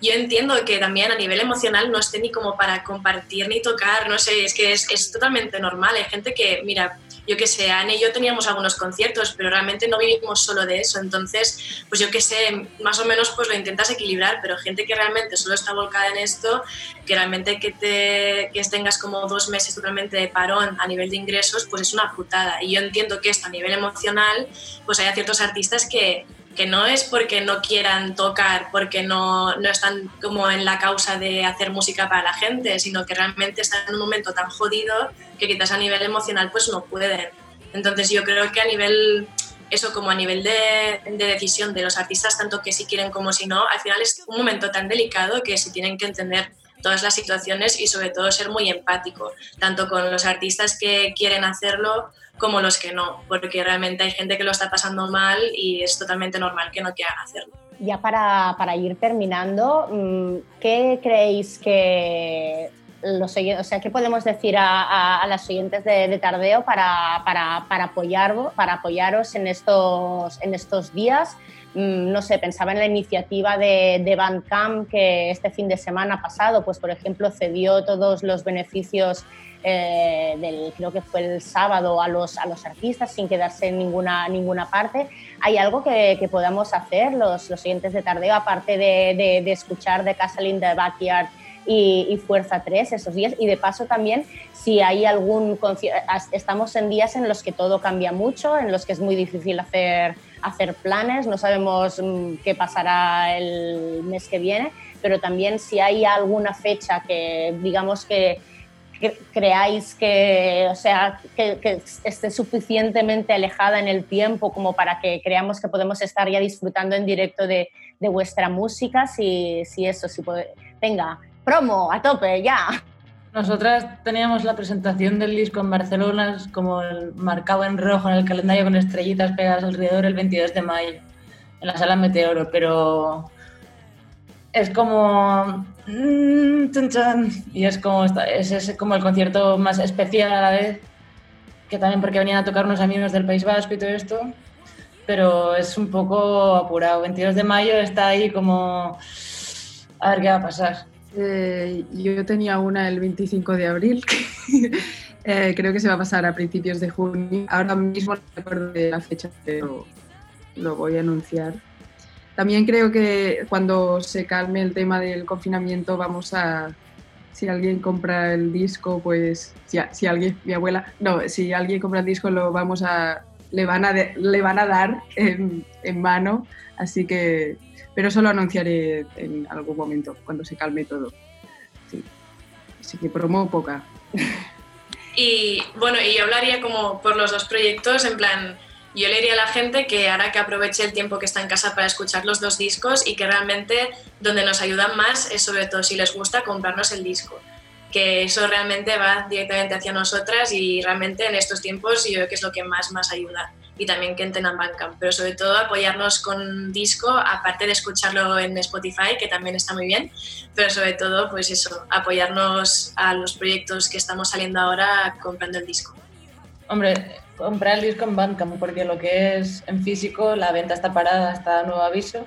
yo entiendo que también a nivel emocional no esté ni como para compartir ni tocar, no sé, es que es, es totalmente normal. Hay gente que, mira, yo que sé, Anne y yo teníamos algunos conciertos, pero realmente no vivimos solo de eso. Entonces, pues yo que sé, más o menos pues lo intentas equilibrar, pero gente que realmente solo está volcada en esto, que realmente que, te, que tengas como dos meses totalmente de parón a nivel de ingresos, pues es una putada. Y yo entiendo que esto a nivel emocional, pues hay ciertos artistas que que no es porque no quieran tocar, porque no, no, están como en la causa de hacer música para la gente, sino que realmente están en un momento tan jodido que quizás a nivel emocional pues no pueden. Entonces yo creo que a nivel, eso como a nivel de, de decisión de los artistas, tanto que si quieren como si no, al final es un momento tan delicado que se tienen que entender todas las situaciones y sobre todo ser muy empático, tanto con los artistas que quieren hacerlo como los que no, porque realmente hay gente que lo está pasando mal y es totalmente normal que no quieran hacerlo. Ya para, para ir terminando, mm, ¿qué creéis que los o sea, ¿qué podemos decir a, a, las oyentes de, de Tardeo para, para, para, apoyar, para apoyaros en estos, en estos días? Mm, no sé, pensaba en la iniciativa de, de Bandcamp que este fin de semana pasado, pues por ejemplo, cedió todos los beneficios eh, del, creo que fue el sábado, a los, a los artistas sin quedarse en ninguna, ninguna parte. ¿Hay algo que, podamos hacer los, los siguientes de Tardeo, aparte de, de, de escuchar The Castle in the Backyard y, Fuerza 3 esos días? Y de paso también, si hay algún... Estamos en días en los que todo cambia mucho, en los que es muy difícil hacer, hacer planes, no sabemos mm, qué pasará el mes que viene, pero también si hay alguna fecha que digamos que creáis que, o sea, que, esté suficientemente alejada en el tiempo como para que creamos que podemos estar ya disfrutando en directo de, vuestra música, si, si eso, si puede, promo, a tope, ya. Nosotras teníamos la presentación del disco en Barcelona como el marcado en rojo en el calendario con estrellitas pegadas alrededor el 22 de mayo en la sala Meteoro, pero es como mm, y es como es, es como el concierto más especial a la vez que también porque venían a tocar unos amigos del País Vasco y todo esto pero es un poco apurado 22 de mayo está ahí como a ver qué va a pasar eh, yo tenía una el 25 de abril [LAUGHS] eh, creo que se va a pasar a principios de junio. Ahora mismo no recuerdo la fecha pero lo voy a anunciar. También creo que cuando se calme el tema del confinamiento vamos a, si alguien compra el disco, pues si, si alguien, mi abuela, no, si alguien compra el disco lo vamos a, le van a, de, le van a dar en, en mano, así que, pero eso lo anunciaré en algún momento, cuando se calme todo. Sí. Así que promo poca. [LAUGHS] Y bueno, y yo hablaría como por los dos proyectos, en plan, yo le diría a la gente que ahora que aproveche el tiempo que está en casa para escuchar los dos discos y que realmente donde nos ayudan más es sobre todo si les gusta comprarnos el disco. Que eso realmente va directamente hacia nosotras y realmente en estos tiempos yo creo que es lo que más más ayuda. Y también que entren a Bandcamp, pero sobre todo apoyarnos con disco, aparte de escucharlo en Spotify, que también está muy bien, pero sobre todo, pues eso, apoyarnos a los proyectos que estamos saliendo ahora comprando el disco. Hombre, comprar el disco en Bandcamp, porque lo que es en físico, la venta está parada hasta nuevo aviso.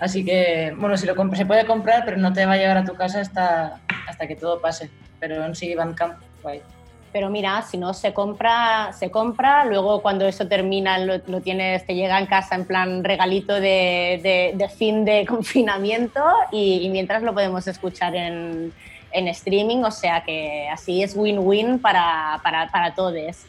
Así que, bueno, si lo se puede comprar, pero no te va a llegar a tu casa hasta, hasta que todo pase. Pero en sí, Bandcamp, guay. Pero mira, si no se compra, se compra, luego cuando eso termina lo, lo tienes, te llega en casa en plan regalito de, de, de fin de [LAUGHS] confinamiento y, y, mientras lo podemos escuchar en, en streaming, o sea que así es win-win para, para, para todos.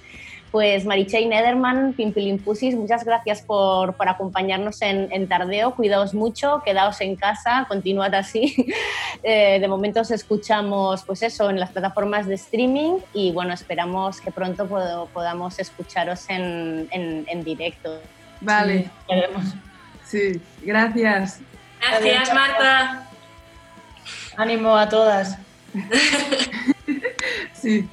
Pues Marichey Nederman, Pimpilimpusis, muchas gracias por, por acompañarnos en, en, Tardeo. Cuidaos mucho, quedaos en casa, continuad así. [LAUGHS] Eh, de momento os escuchamos, pues eso, en las plataformas de streaming y bueno, esperamos que pronto pod podamos escucharos en, en, en directo. Vale, sí, sí. gracias. Gracias, Marta. Ánimo a todas. [LAUGHS] sí.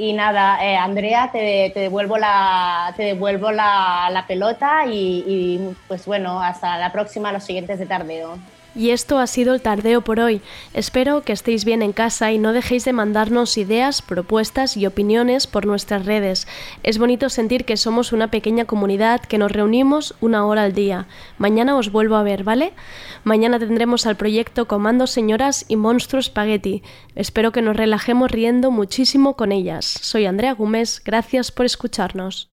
Y nada, eh, Andrea, te, te, devuelvo la, te devuelvo la, la pelota y, y, pues bueno, hasta la próxima, los siguientes de tardeo. Y esto ha sido el tardeo por hoy. Espero que estéis bien en casa y no dejéis de mandarnos ideas, propuestas y opiniones por nuestras redes. Es bonito sentir que somos una pequeña comunidad que nos reunimos una hora al día. Mañana os vuelvo a ver, ¿vale? Mañana tendremos al proyecto Comando Señoras y Monstruo Spaghetti. Espero que nos relajemos riendo muchísimo con ellas. Soy Andrea Gómez, gracias por escucharnos.